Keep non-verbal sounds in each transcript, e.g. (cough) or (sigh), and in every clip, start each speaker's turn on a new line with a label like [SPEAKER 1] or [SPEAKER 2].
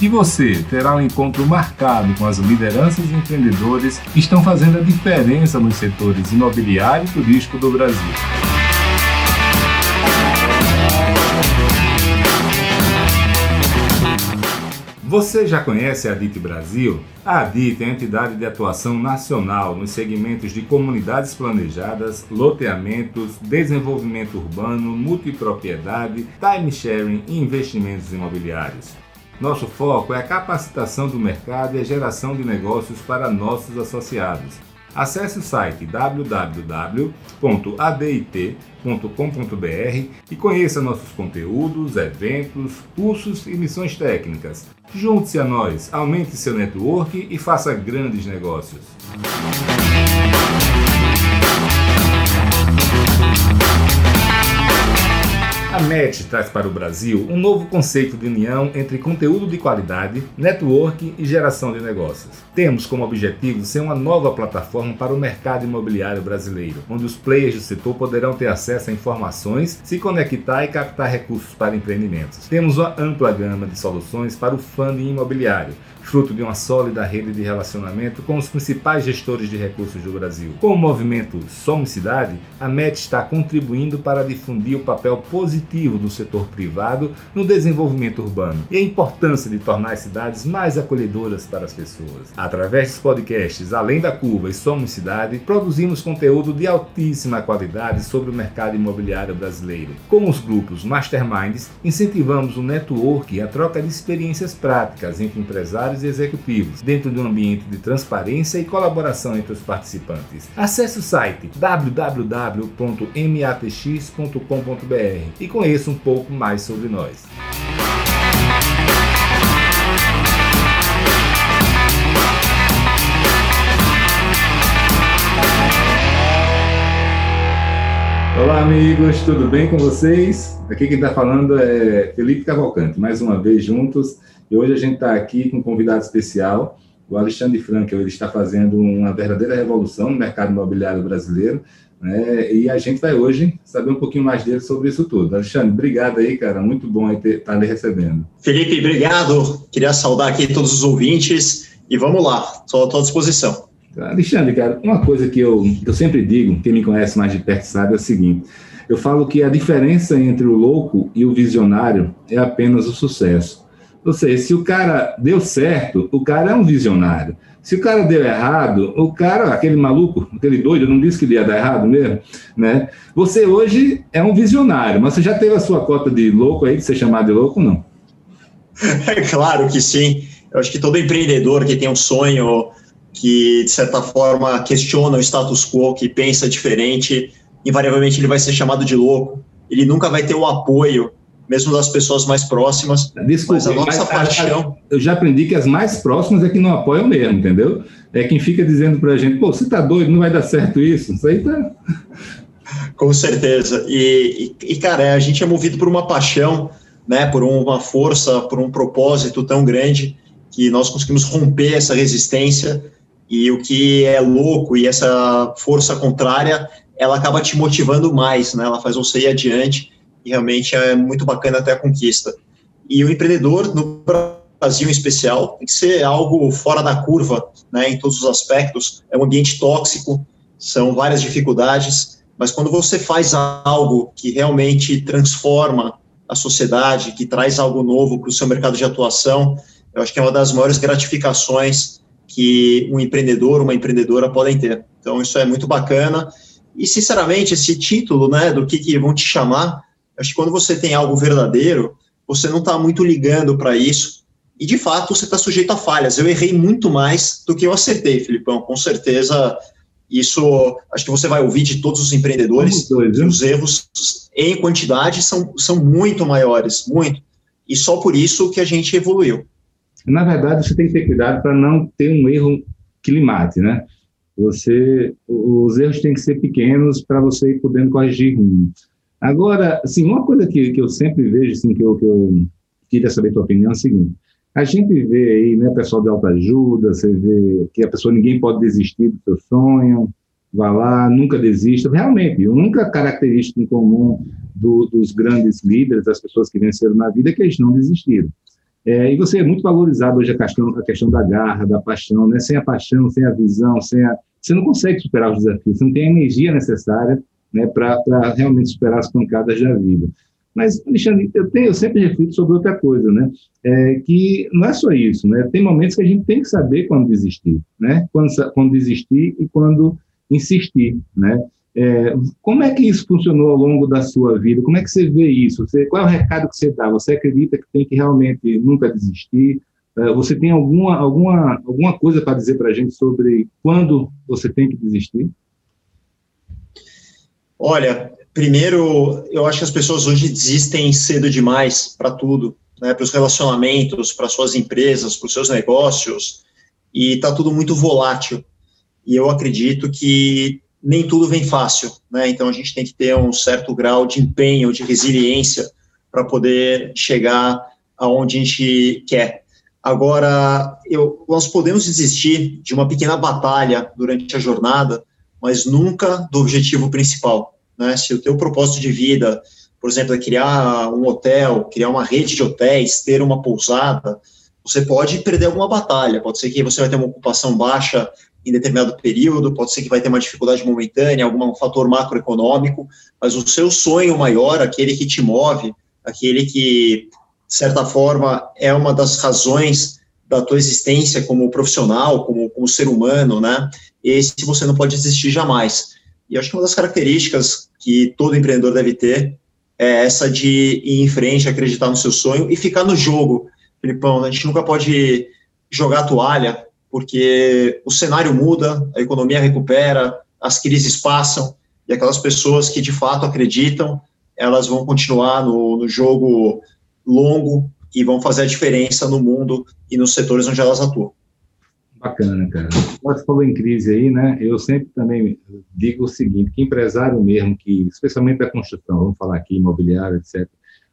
[SPEAKER 1] E você terá um encontro marcado com as lideranças e empreendedores que estão fazendo a diferença nos setores imobiliário e turístico do Brasil. Você já conhece a ADIT Brasil? A ADIT é a entidade de atuação nacional nos segmentos de comunidades planejadas, loteamentos, desenvolvimento urbano, multipropriedade, time sharing e investimentos imobiliários. Nosso foco é a capacitação do mercado e a geração de negócios para nossos associados. Acesse o site www.adit.com.br e conheça nossos conteúdos, eventos, cursos e missões técnicas. Junte-se a nós, aumente seu network e faça grandes negócios. A MET traz para o Brasil um novo conceito de união entre conteúdo de qualidade, network e geração de negócios. Temos como objetivo ser uma nova plataforma para o mercado imobiliário brasileiro, onde os players do setor poderão ter acesso a informações, se conectar e captar recursos para empreendimentos. Temos uma ampla gama de soluções para o funding imobiliário, fruto de uma sólida rede de relacionamento com os principais gestores de recursos do Brasil. Com o movimento Somos Cidade, a MET está contribuindo para difundir o papel positivo do setor privado no desenvolvimento urbano e a importância de tornar as cidades mais acolhedoras para as pessoas. Através dos podcasts Além da Curva e Somos Cidade, produzimos conteúdo de altíssima qualidade sobre o mercado imobiliário brasileiro. Com os grupos Masterminds, incentivamos o network e a troca de experiências práticas entre empresários e executivos, dentro de um ambiente de transparência e colaboração entre os participantes. Acesse o site www.matx.com.br e conheça um pouco mais sobre nós. Olá, amigos, tudo bem com vocês? Aqui quem está falando é Felipe Cavalcante, mais uma vez juntos e hoje a gente está aqui com um convidado especial, o Alexandre Frankel. Ele está fazendo uma verdadeira revolução no mercado imobiliário brasileiro. Né? E a gente vai hoje saber um pouquinho mais dele sobre isso tudo. Alexandre, obrigado aí, cara. Muito bom estar tá lhe recebendo.
[SPEAKER 2] Felipe, obrigado. Queria saudar aqui todos os ouvintes e vamos lá, estou à disposição.
[SPEAKER 1] Alexandre, cara, uma coisa que eu, eu sempre digo, quem me conhece mais de perto sabe, é o seguinte: eu falo que a diferença entre o louco e o visionário é apenas o sucesso. Ou seja, se o cara deu certo, o cara é um visionário. Se o cara deu errado, o cara, aquele maluco, aquele doido, não disse que ele ia dar errado mesmo, né? Você hoje é um visionário, mas você já teve a sua cota de louco aí, de ser chamado de louco, não?
[SPEAKER 2] É (laughs) claro que sim. Eu acho que todo empreendedor que tem um sonho, que de certa forma questiona o status quo, que pensa diferente, invariavelmente ele vai ser chamado de louco. Ele nunca vai ter o apoio mesmo das pessoas mais próximas.
[SPEAKER 1] Desculpa, mas a nossa mas, paixão. Eu já aprendi que as mais próximas é que não apoiam mesmo, entendeu? É quem fica dizendo para a gente, pô, você tá doido, não vai dar certo isso. Isso aí tá. (laughs)
[SPEAKER 2] Com certeza. E, e, e, cara, a gente é movido por uma paixão, né, por uma força, por um propósito tão grande que nós conseguimos romper essa resistência e o que é louco e essa força contrária, ela acaba te motivando mais, né? Ela faz você ir adiante e realmente é muito bacana até a conquista. E o empreendedor, no Brasil em especial, tem que ser algo fora da curva, né, em todos os aspectos. É um ambiente tóxico, são várias dificuldades, mas quando você faz algo que realmente transforma a sociedade, que traz algo novo para o seu mercado de atuação, eu acho que é uma das maiores gratificações que um empreendedor, uma empreendedora podem ter. Então, isso é muito bacana. E, sinceramente, esse título, né, do que, que vão te chamar, Acho que quando você tem algo verdadeiro, você não está muito ligando para isso. E, de fato, você está sujeito a falhas. Eu errei muito mais do que eu acertei, Filipão. Com certeza, isso acho que você vai ouvir de todos os empreendedores. Dois, os erros, em quantidade, são, são muito maiores, muito. E só por isso que a gente evoluiu.
[SPEAKER 1] Na verdade, você tem que ter cuidado para não ter um erro climate, né? Você, os erros têm que ser pequenos para você ir podendo corrigir rumo. Agora, assim, uma coisa que, que eu sempre vejo, assim, que eu, que eu queria saber a tua opinião é a seguinte, a gente vê aí, né, pessoal de autoajuda, você vê que a pessoa, ninguém pode desistir do seu sonho, vá lá, nunca desista. Realmente, a única característica em comum do, dos grandes líderes, das pessoas que venceram na vida, é que eles não desistiram. É, e você é muito valorizado hoje a questão, a questão da garra, da paixão, né? Sem a paixão, sem a visão, sem a, você não consegue superar os desafios, você não tem a energia necessária né, para realmente superar as pancadas da vida. Mas, Alexandre, eu, tenho, eu sempre reflito sobre outra coisa, né? É, que não é só isso, né? Tem momentos que a gente tem que saber quando desistir, né? Quando, quando desistir e quando insistir, né? É, como é que isso funcionou ao longo da sua vida? Como é que você vê isso? Você, qual é o recado que você dá? Você acredita que tem que realmente nunca desistir? É, você tem alguma, alguma, alguma coisa para dizer para a gente sobre quando você tem que desistir?
[SPEAKER 2] Olha, primeiro, eu acho que as pessoas hoje desistem cedo demais para tudo, né, para os relacionamentos, para suas empresas, para os seus negócios, e está tudo muito volátil. E eu acredito que nem tudo vem fácil, né? Então a gente tem que ter um certo grau de empenho, de resiliência para poder chegar aonde a gente quer. Agora, eu, nós podemos desistir de uma pequena batalha durante a jornada, mas nunca do objetivo principal. Né? Se o teu propósito de vida, por exemplo, é criar um hotel, criar uma rede de hotéis, ter uma pousada, você pode perder alguma batalha. Pode ser que você vai ter uma ocupação baixa em determinado período, pode ser que vai ter uma dificuldade momentânea, algum fator macroeconômico, mas o seu sonho maior, aquele que te move, aquele que, de certa forma, é uma das razões da tua existência como profissional, como, como ser humano, né? Esse você não pode desistir jamais. E acho que uma das características que todo empreendedor deve ter é essa de ir em frente, acreditar no seu sonho e ficar no jogo. Filipão, a gente nunca pode jogar a toalha, porque o cenário muda, a economia recupera, as crises passam, e aquelas pessoas que de fato acreditam, elas vão continuar no, no jogo longo e vão fazer a diferença no mundo e nos setores onde elas atuam.
[SPEAKER 1] Bacana, cara. Você falou em crise aí, né? Eu sempre também digo o seguinte, que empresário mesmo, que especialmente da construção, vamos falar aqui, imobiliário, etc.,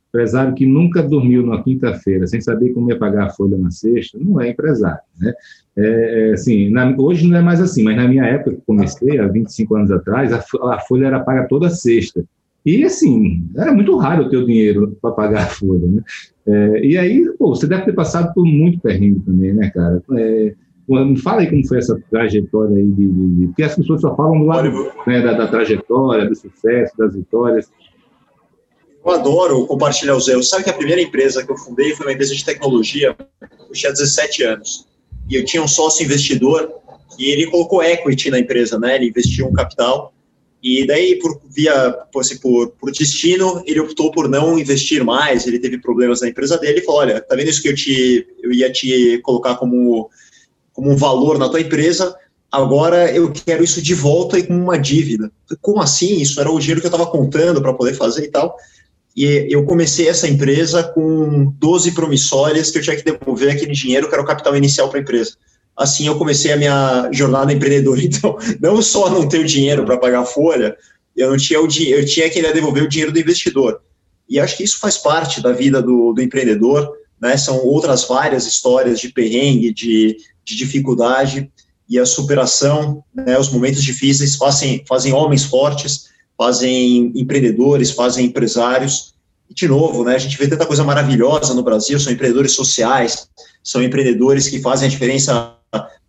[SPEAKER 1] Empresário que nunca dormiu na quinta-feira sem saber como ia pagar a folha na sexta, não é empresário, né? É, é assim, na, hoje não é mais assim, mas na minha época que comecei, há 25 anos atrás, a, a folha era paga toda sexta. E, assim, era muito raro ter o dinheiro para pagar a folha, né? É, e aí, pô, você deve ter passado por muito perrengue também, né, cara? É, fala aí como foi essa trajetória aí, de, de, porque as pessoas só falam do lado né, da, da trajetória, do sucesso, das vitórias,
[SPEAKER 2] eu adoro compartilhar os erros. Sabe que a primeira empresa que eu fundei foi uma empresa de tecnologia, eu tinha 17 anos. E eu tinha um sócio investidor e ele colocou equity na empresa, né? Ele investiu um capital. E daí, por via assim, por, por destino, ele optou por não investir mais. Ele teve problemas na empresa dele e falou: Olha, tá vendo isso que eu te eu ia te colocar como, como um valor na tua empresa? Agora eu quero isso de volta e com uma dívida. Como assim? Isso era o dinheiro que eu estava contando para poder fazer e tal e eu comecei essa empresa com 12 promissórias que eu tinha que devolver aquele dinheiro que era o capital inicial para a empresa. Assim eu comecei a minha jornada empreendedora. (laughs) Então, não só não ter o dinheiro para pagar a folha, eu não tinha o dinheiro, eu tinha que devolver o dinheiro do investidor. E acho que isso faz parte da vida do, do empreendedor, né? São outras várias histórias de perrengue, de, de dificuldade e a superação, né? Os momentos difíceis fazem, fazem homens fortes fazem empreendedores, fazem empresários. E, de novo, né, a gente vê tanta coisa maravilhosa no Brasil, são empreendedores sociais, são empreendedores que fazem a diferença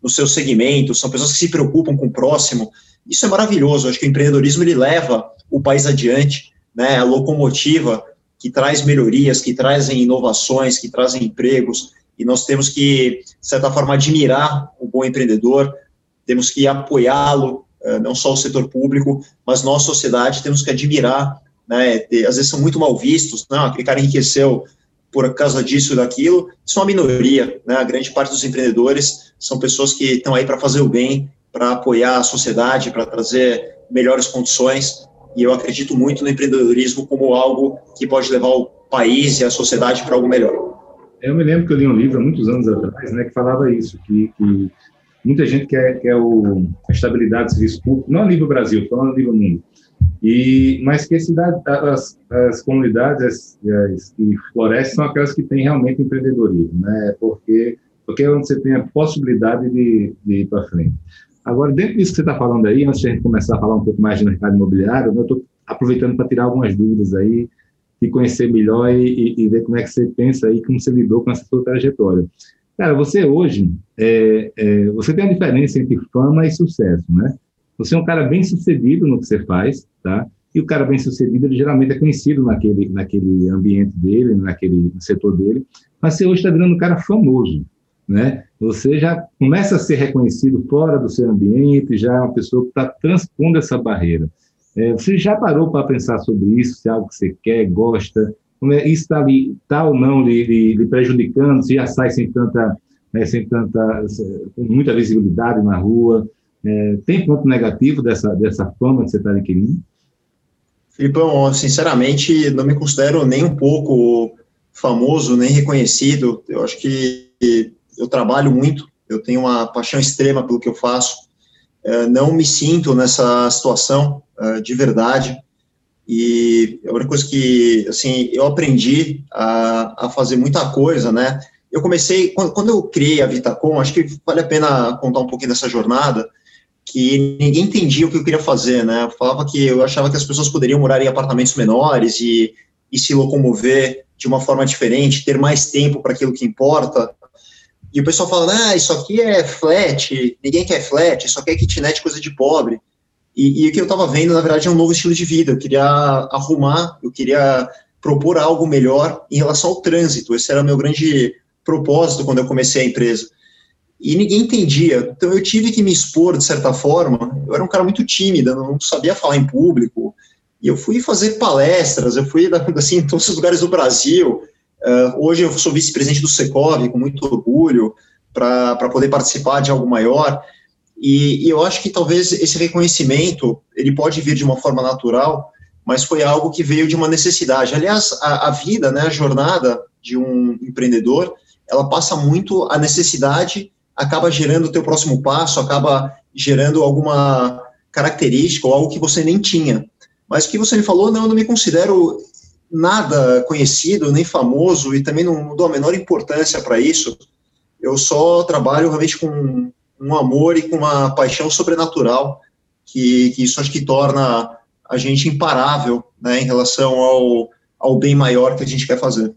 [SPEAKER 2] no seu segmento, são pessoas que se preocupam com o próximo. Isso é maravilhoso, acho que o empreendedorismo ele leva o país adiante, né, a locomotiva que traz melhorias, que trazem inovações, que trazem empregos, e nós temos que, de certa forma, admirar o bom empreendedor, temos que apoiá-lo, eh, não só o setor público, mas nós, sociedade, temos que admirar, né, às vezes são muito mal vistos, não, aquele cara enriqueceu por causa disso ou daquilo, isso é uma minoria, né, a grande parte dos empreendedores são pessoas que estão aí para fazer o bem, para apoiar a sociedade, para trazer melhores condições, e eu acredito muito no empreendedorismo como algo que pode levar o país e a sociedade para algo melhor.
[SPEAKER 1] Eu me lembro que eu li um livro há muitos anos atrás, né, que falava isso, que, que muita gente quer, quer o, a estabilidade do serviço público, não a nível Brasil, falando a nível mundo. E, mas que cidade, as, as comunidades as, as que florescem são aquelas que têm realmente empreendedorismo, né? Porque, porque é onde você tem a possibilidade de, de ir para frente. Agora, dentro disso que você está falando aí, antes de a gente começar a falar um pouco mais de mercado imobiliário, eu estou aproveitando para tirar algumas dúvidas aí, te conhecer melhor e, e, e, ver como é que você pensa aí, como você lidou com essa sua trajetória. Cara, você hoje, é, é, você tem a diferença entre fama e sucesso, né? Você é um cara bem sucedido no que você faz, tá? E o cara bem sucedido, ele geralmente é conhecido naquele, naquele ambiente dele, naquele setor dele, mas você hoje está virando um cara famoso, né? Você já começa a ser reconhecido fora do seu ambiente, já é uma pessoa que está transpondo essa barreira. É, você já parou para pensar sobre isso, se é algo que você quer, gosta? É, isso está tá ou não lhe, lhe, lhe, prejudicando? Se já sai sem tanta, né, sem tanta, com muita visibilidade na rua? É, tem ponto negativo dessa, dessa fama que você está adquirindo?
[SPEAKER 2] Filipão, sinceramente, não me considero nem um pouco famoso, nem reconhecido. Eu acho que eu trabalho muito, eu tenho uma paixão extrema pelo que eu faço. É, não me sinto nessa situação é, de verdade. E a única coisa que, assim, eu aprendi a, a fazer muita coisa, né? Eu comecei, quando, quando eu criei a Vitacom, acho que vale a pena contar um pouquinho dessa jornada, que ninguém entendia o que eu queria fazer, né? Eu falava que eu achava que as pessoas poderiam morar em apartamentos menores e, e se locomover de uma forma diferente, ter mais tempo para aquilo que importa. E o pessoal fala, ah, isso aqui é flat, ninguém quer flat, isso aqui é kitnet, coisa de pobre. E, e o que eu estava vendo, na verdade, é um novo estilo de vida. Eu queria arrumar, eu queria propor algo melhor em relação ao trânsito. Esse era meu grande propósito quando eu comecei a empresa. E ninguém entendia. Então eu tive que me expor de certa forma. Eu era um cara muito tímido, não sabia falar em público. E eu fui fazer palestras, eu fui (laughs) assim, em todos os lugares do Brasil. Uh, hoje eu sou vice-presidente do Secov, com muito orgulho, para poder participar de algo maior. E, e, eu acho que talvez esse reconhecimento, ele pode vir de uma forma natural, mas foi algo que veio de uma necessidade. Aliás, a, a vida, né, a jornada de um empreendedor, ela passa muito a necessidade, acaba gerando o teu próximo passo, acaba gerando alguma característica ou algo que você nem tinha. Mas o que você me falou, não, eu não me considero nada conhecido, nem famoso, e também não, não dou a menor importância para isso. Eu só trabalho realmente com um amor e com uma paixão sobrenatural, que, que isso acho que torna a gente imparável né, em relação ao, ao bem maior que a gente quer fazer.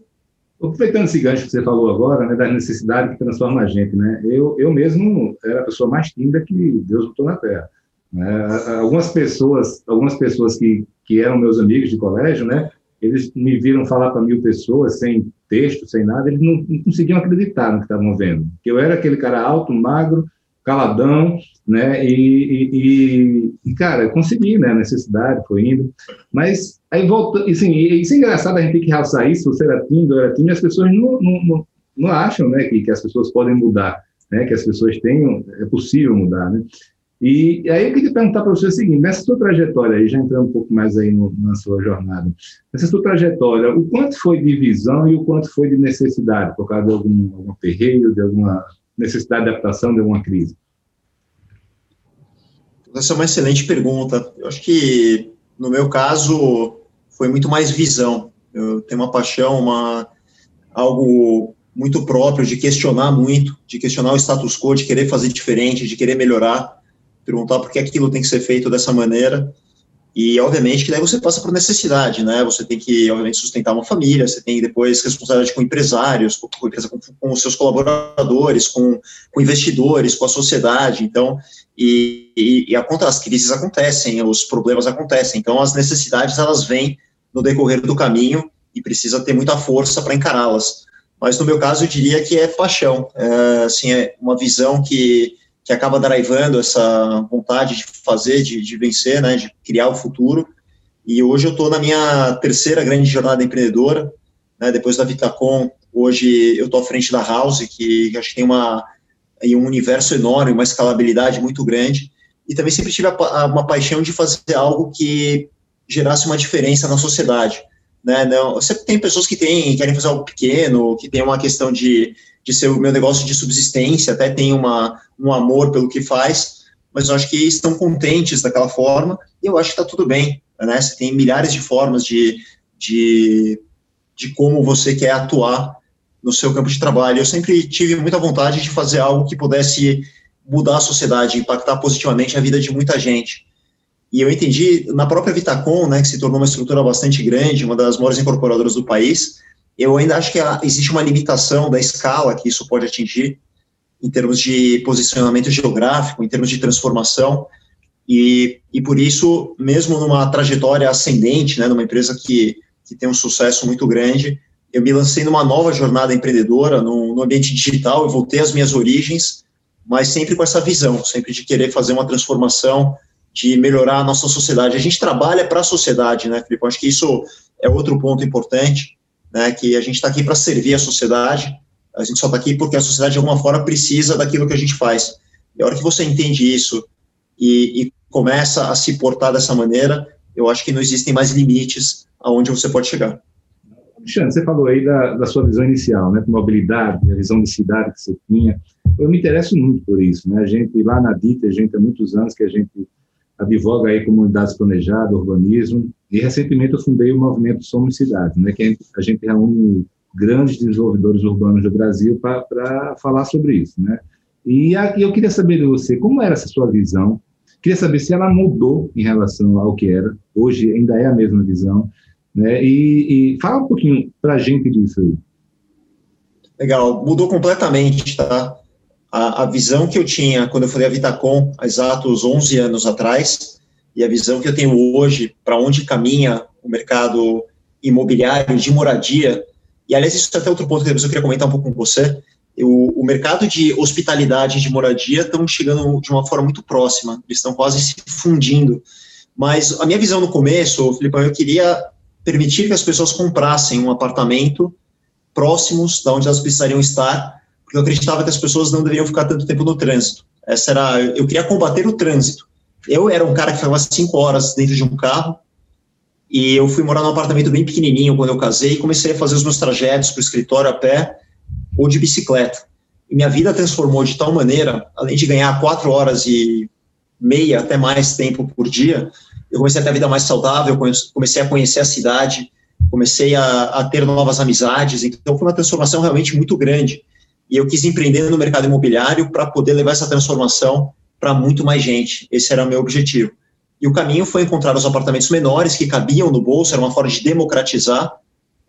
[SPEAKER 1] Aproveitando esse gancho que você falou agora, né, da necessidade que transforma a gente, né, eu, eu mesmo era a pessoa mais tímida que Deus botou na Terra. Né, algumas pessoas, algumas pessoas que, que eram meus amigos de colégio, né, eles me viram falar para mil pessoas, sem texto, sem nada, eles não, não conseguiam acreditar no que estavam vendo. Que eu era aquele cara alto, magro, caladão, né? E, e, e, cara, consegui, né? A necessidade foi indo. Mas aí volta, assim, isso é engraçado, a gente tem que realçar isso, você era tímido, eu era tímido, as pessoas não, não, não acham, né? Que, que as pessoas podem mudar, né? Que as pessoas tenham, é possível mudar, né? E, aí eu queria perguntar para você o seguinte, nessa sua trajetória aí, já entrando um pouco mais aí no, na sua jornada, nessa sua trajetória, o quanto foi de visão e o quanto foi de necessidade, por causa de algum, algum perreio, de alguma necessidade de adaptação, de alguma crise?
[SPEAKER 2] Essa é uma excelente pergunta. Eu acho que, no meu caso, foi muito mais visão. Eu tenho uma paixão, uma, algo muito próprio de questionar muito, de questionar o status quo, de querer fazer diferente, de querer melhorar perguntar por que aquilo tem que ser feito dessa maneira. E, obviamente, que daí você passa por necessidade, né? Você tem que, obviamente, sustentar uma família, você tem depois responsabilidade com empresários, com, com, com os seus colaboradores, com, com, investidores, com a sociedade. Então, e, e, e a as crises acontecem, os problemas acontecem. Então, as necessidades, elas vêm no decorrer do caminho e precisa ter muita força para encará-las. Mas, no meu caso, eu diria que é paixão. É, assim, é uma visão que que acaba drivando essa vontade de fazer, de, de vencer, né, de criar o futuro. E hoje eu estou na minha terceira grande jornada empreendedora, né, depois da Vitacom, hoje eu estou à frente da House, que, acho que tem uma, um universo enorme, uma escalabilidade muito grande, e também sempre tive a, uma paixão de fazer algo que gerasse uma diferença na sociedade. né? Não, você tem pessoas que têm, querem fazer algo pequeno, que tem uma questão de, de ser o meu negócio de subsistência, até tem uma, um amor pelo que faz, mas eu acho que estão contentes daquela forma, e eu acho que está tudo bem, né? Você tem milhares de formas de, de, de como você quer atuar no seu campo de trabalho. Eu sempre tive muita vontade de fazer algo que pudesse mudar a sociedade, impactar positivamente a vida de muita gente. E eu entendi, na própria Vitacom, né, que se tornou uma estrutura bastante grande, uma das maiores incorporadoras do país, eu ainda acho que existe uma limitação da escala que isso pode atingir, em termos de posicionamento geográfico, em termos de transformação, e, e por isso, mesmo numa trajetória ascendente, né, numa empresa que, que tem um sucesso muito grande, eu me lancei numa nova jornada empreendedora no, no ambiente digital, eu voltei às minhas origens, mas sempre com essa visão, sempre de querer fazer uma transformação, de melhorar a nossa sociedade. A gente trabalha para a sociedade, né, Felipe? Eu acho que isso é outro ponto importante, né, que a gente está aqui para servir a sociedade, a gente só está aqui porque a sociedade, de alguma forma, precisa daquilo que a gente faz. E a hora que você entende isso e, e começa a se portar dessa maneira, eu acho que não existem mais limites aonde você pode chegar.
[SPEAKER 1] Alexandre, você falou aí da, da sua visão inicial, né, mobilidade, a visão de cidade que você tinha. Eu me interesso muito por isso, né? A gente lá na DITA, a gente há muitos anos que a gente advoga aí comunidades planejadas, urbanismo, e recentemente eu fundei o movimento Somos Cidades, né, que a gente reúne grandes desenvolvedores urbanos do Brasil para falar sobre isso, né? E eu queria saber de você, como era essa sua visão? Queria saber se ela mudou em relação ao que era, hoje ainda é a mesma visão, né? E, e fala um pouquinho para a gente disso aí.
[SPEAKER 2] Legal, mudou completamente, tá? A, a, visão que eu tinha quando eu falei a Vitacom, há exatos 11 anos atrás, e a visão que eu tenho hoje para onde caminha o mercado imobiliário de moradia, e aliás, isso é até outro ponto que depois eu queria comentar um pouco com você, o mercado de hospitalidade de moradia estão chegando de uma forma muito próxima, eles estão quase se fundindo, mas a minha visão no começo, Felipe, eu queria permitir que as pessoas comprassem um apartamento próximos da onde elas precisariam estar, porque eu acreditava que as pessoas não deveriam ficar tanto tempo no trânsito. Essa era, eu queria combater o trânsito. Eu era um cara que ficava cinco horas dentro de um carro e eu fui morar num apartamento bem pequenininho quando eu casei e comecei a fazer os meus trajetos para o escritório a pé ou de bicicleta. E minha vida transformou de tal maneira, além de ganhar quatro horas e meia, até mais tempo por dia, eu comecei a ter a vida mais saudável, comecei a conhecer a cidade, comecei a, a ter novas amizades, então foi uma transformação realmente muito grande e eu quis empreender no mercado imobiliário para poder levar essa transformação para muito mais gente. Esse era o meu objetivo. E o caminho foi encontrar os apartamentos menores que cabiam no bolso, era uma forma de democratizar.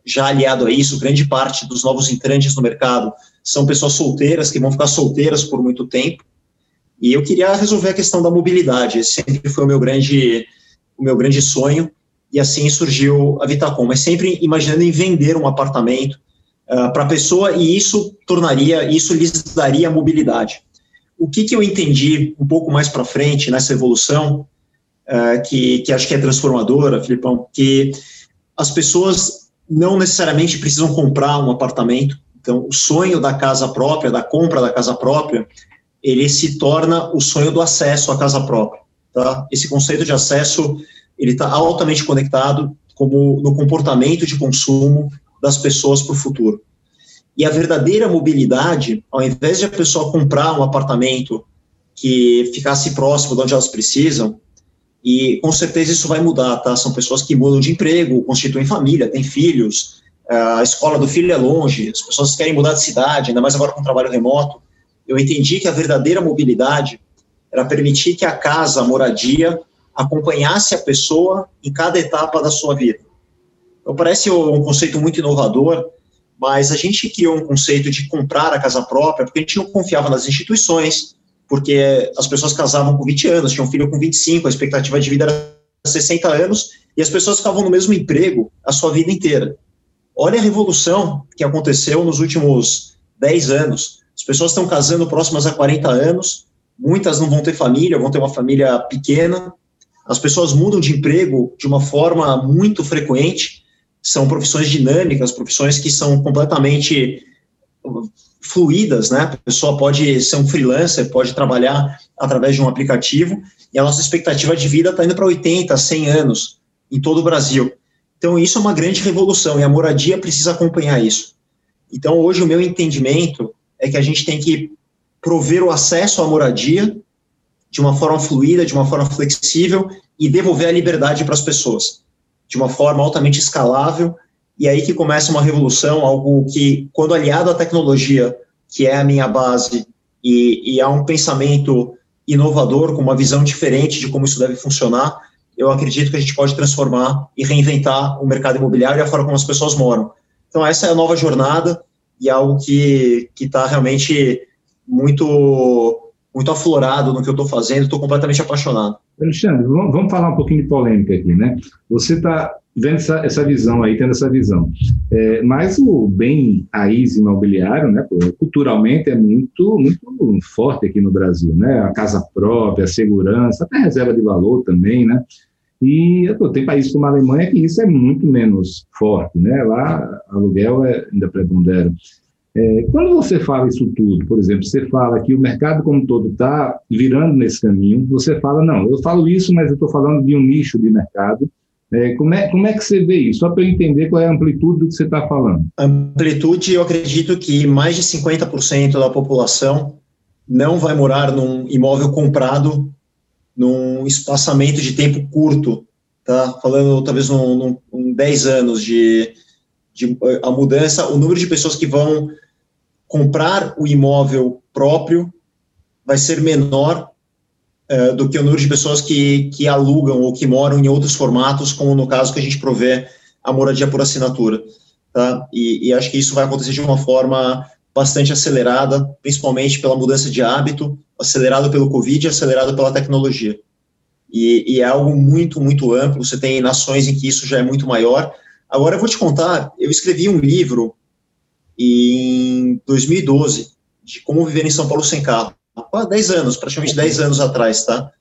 [SPEAKER 2] Já aliado a isso, grande parte dos novos entrantes no mercado são pessoas solteiras que vão ficar solteiras por muito tempo. E eu queria resolver a questão da mobilidade. Esse sempre foi o meu grande, o meu grande sonho. E assim surgiu a Vitacom, mas sempre imaginando em vender um apartamento uh, para a pessoa e isso tornaria, isso lhes daria mobilidade. O que, que eu entendi um pouco mais para frente nessa evolução, uh, que, que acho que é transformadora, Filipão, que as pessoas não necessariamente precisam comprar um apartamento, então o sonho da casa própria, da compra da casa própria, ele se torna o sonho do acesso à casa própria. Tá? Esse conceito de acesso ele está altamente conectado como no comportamento de consumo das pessoas para o futuro. E a verdadeira mobilidade, ao invés de a pessoa comprar um apartamento que ficasse próximo de onde elas precisam, e com certeza isso vai mudar, tá? São pessoas que mudam de emprego, constituem família, têm filhos, a escola do filho é longe, as pessoas querem mudar de cidade, ainda mais agora com trabalho remoto. Eu entendi que a verdadeira mobilidade era permitir que a casa, a moradia, acompanhasse a pessoa em cada etapa da sua vida. Então, parece um conceito muito inovador, mas a gente criou um conceito de comprar a casa própria porque a gente não confiava nas instituições, porque as pessoas casavam com 20 anos, tinham filho com 25, a expectativa de vida era 60 anos, e as pessoas ficavam no mesmo emprego a sua vida inteira. Olha a revolução que aconteceu nos últimos 10 anos. As pessoas estão casando próximas a 40 anos, muitas não vão ter família, vão ter uma família pequena. As pessoas mudam de emprego de uma forma muito frequente são profissões dinâmicas, profissões que são completamente fluídas, né? A pessoa pode ser um freelancer, pode trabalhar através de um aplicativo, e a nossa expectativa de vida está indo para 80, 100 anos em todo o Brasil. Então, isso é uma grande revolução e a moradia precisa acompanhar isso. Então, hoje, o meu entendimento é que a gente tem que prover o acesso à moradia de uma forma fluida, de uma forma flexível e devolver a liberdade para as pessoas, de uma forma altamente escalável. E aí que começa uma revolução, algo que, quando aliado à tecnologia, que é a minha base, e, e a um pensamento inovador, com uma visão diferente de como isso deve funcionar, eu acredito que a gente pode transformar e reinventar o mercado imobiliário e a forma como as pessoas moram. Então, essa é a nova jornada e é algo que está realmente muito muito aflorado no que eu estou fazendo, estou completamente apaixonado.
[SPEAKER 1] Alexandre, vamos falar um pouquinho de polêmica aqui, né? Você está vendo essa, essa visão aí, tendo essa visão. É, mas o bem raiz imobiliário, né, culturalmente é muito, muito forte aqui no Brasil, né? A casa própria, a segurança, até a reserva de valor também, né? E pô, tem países como a Alemanha que isso é muito menos forte, né? Lá aluguel é, ainda prepondera. É, quando você fala isso tudo, por exemplo, você fala que o mercado como todo está virando nesse caminho, você fala, não, eu falo isso, mas eu estou falando de um nicho de mercado. É, como, é, como é que você vê isso? Só para eu entender qual é a amplitude do que você está falando.
[SPEAKER 2] Amplitude, eu acredito que mais de 50% da população não vai morar num imóvel comprado num espaçamento de tempo curto, tá? Falando talvez num, num, num 10 anos de, de a mudança, o número de pessoas que vão comprar o imóvel próprio vai ser menor uh, do que o número de pessoas que, que alugam ou que moram em outros formatos, como no caso que a gente provê a moradia por assinatura. Tá? E, e acho que isso vai acontecer de uma forma bastante acelerada, principalmente pela mudança de hábito, acelerado pelo Covid e acelerado pela tecnologia. E, e, é algo muito, muito amplo. Você tem nações em que isso já é muito maior. Agora, eu vou te contar: eu escrevi um livro em 2012, de como viver em São Paulo sem carro. Há 10 anos, praticamente 10 anos atrás, tá?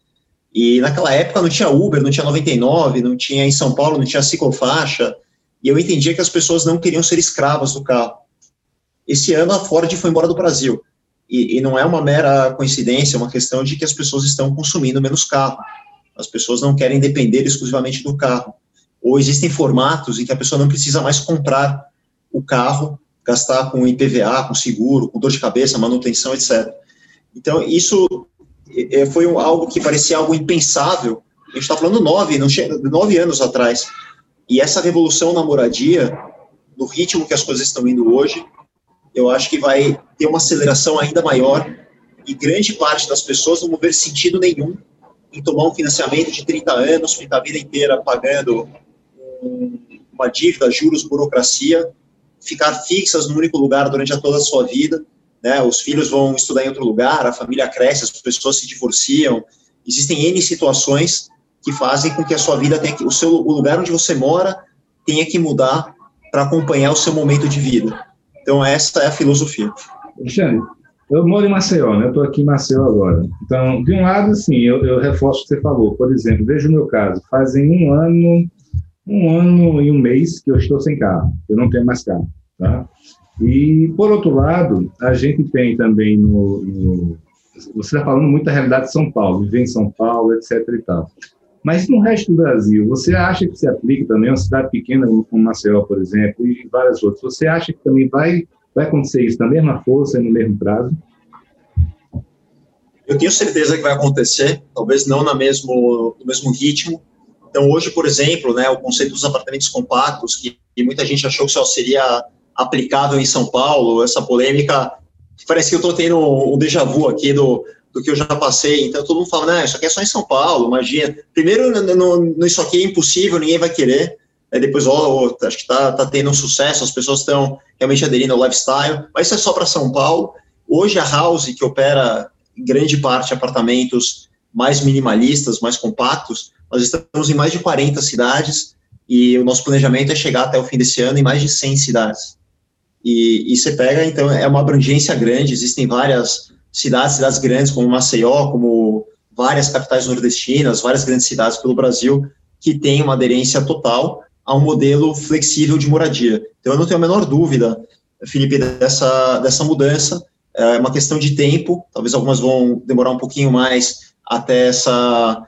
[SPEAKER 2] E naquela época não tinha Uber, não tinha 99, não tinha em São Paulo, não tinha ciclofaixa, e eu entendia que as pessoas não queriam ser escravas do carro. Esse ano a Ford foi embora do Brasil, e, e não é uma mera coincidência, é uma questão de que as pessoas estão consumindo menos carro. As pessoas não querem depender exclusivamente do carro. Ou existem formatos em que a pessoa não precisa mais comprar o carro gastar com IPVA, com seguro, com dor de cabeça, manutenção, etc. Então, isso é, foi algo que parecia algo impensável. A gente está falando nove, não chega, nove anos atrás. E essa revolução na moradia, no ritmo que as coisas estão indo hoje, eu acho que vai ter uma aceleração ainda maior e grande parte das pessoas não vão ver sentido nenhum em tomar um financiamento de 30 anos, ficar a vida inteira pagando uma dívida, juros, burocracia, ficar fixas no único lugar durante toda a sua vida. Né? Os filhos vão estudar em outro lugar, a família cresce, as pessoas se divorciam. Existem N situações que fazem com que a sua vida tenha que, o, seu, o lugar onde você mora tenha que mudar para acompanhar o seu momento de vida. Então, essa é a filosofia.
[SPEAKER 1] Alexandre, eu moro em Maceió, né? Eu estou aqui em Maceió agora. Então, de um lado, assim, eu, eu reforço o que você falou. Por exemplo, veja o meu caso. Fazem um ano um ano e um mês que eu estou sem carro, eu não tenho mais carro, tá? E, por outro lado, a gente tem também no, no você está falando muito da realidade de São Paulo, viver em São Paulo, etc e tal. Mas no resto do Brasil, você acha que se aplica também, uma cidade pequena como Maceió, por exemplo, e várias outras, você acha que também vai, vai acontecer isso na mesma força e no mesmo prazo?
[SPEAKER 2] Eu tenho certeza que vai acontecer, talvez não na mesmo, no mesmo ritmo, então, hoje, por exemplo, né, o conceito dos apartamentos compactos, que, que muita gente achou que só seria aplicável em São Paulo, essa polêmica, parece que eu estou tendo um déjà vu aqui do, do que eu já passei, então todo mundo fala, não, isso aqui é só em São Paulo, imagina. Primeiro, no, no, isso aqui é impossível, ninguém vai querer, Aí depois, oh, acho que está tá tendo um sucesso, as pessoas estão realmente aderindo ao lifestyle, mas isso é só para São Paulo. Hoje, a House, que opera em grande parte apartamentos mais minimalistas, mais compactos, nós estamos em mais de 40 cidades e o nosso planejamento é chegar até o fim desse ano em mais de 100 cidades. E, e você pega, então, é uma abrangência grande, existem várias cidades, cidades grandes como Maceió, como várias capitais nordestinas, várias grandes cidades pelo Brasil, que têm uma aderência total a um modelo flexível de moradia. Então, eu não tenho a menor dúvida, Felipe, dessa, dessa mudança. É uma questão de tempo, talvez algumas vão demorar um pouquinho mais até essa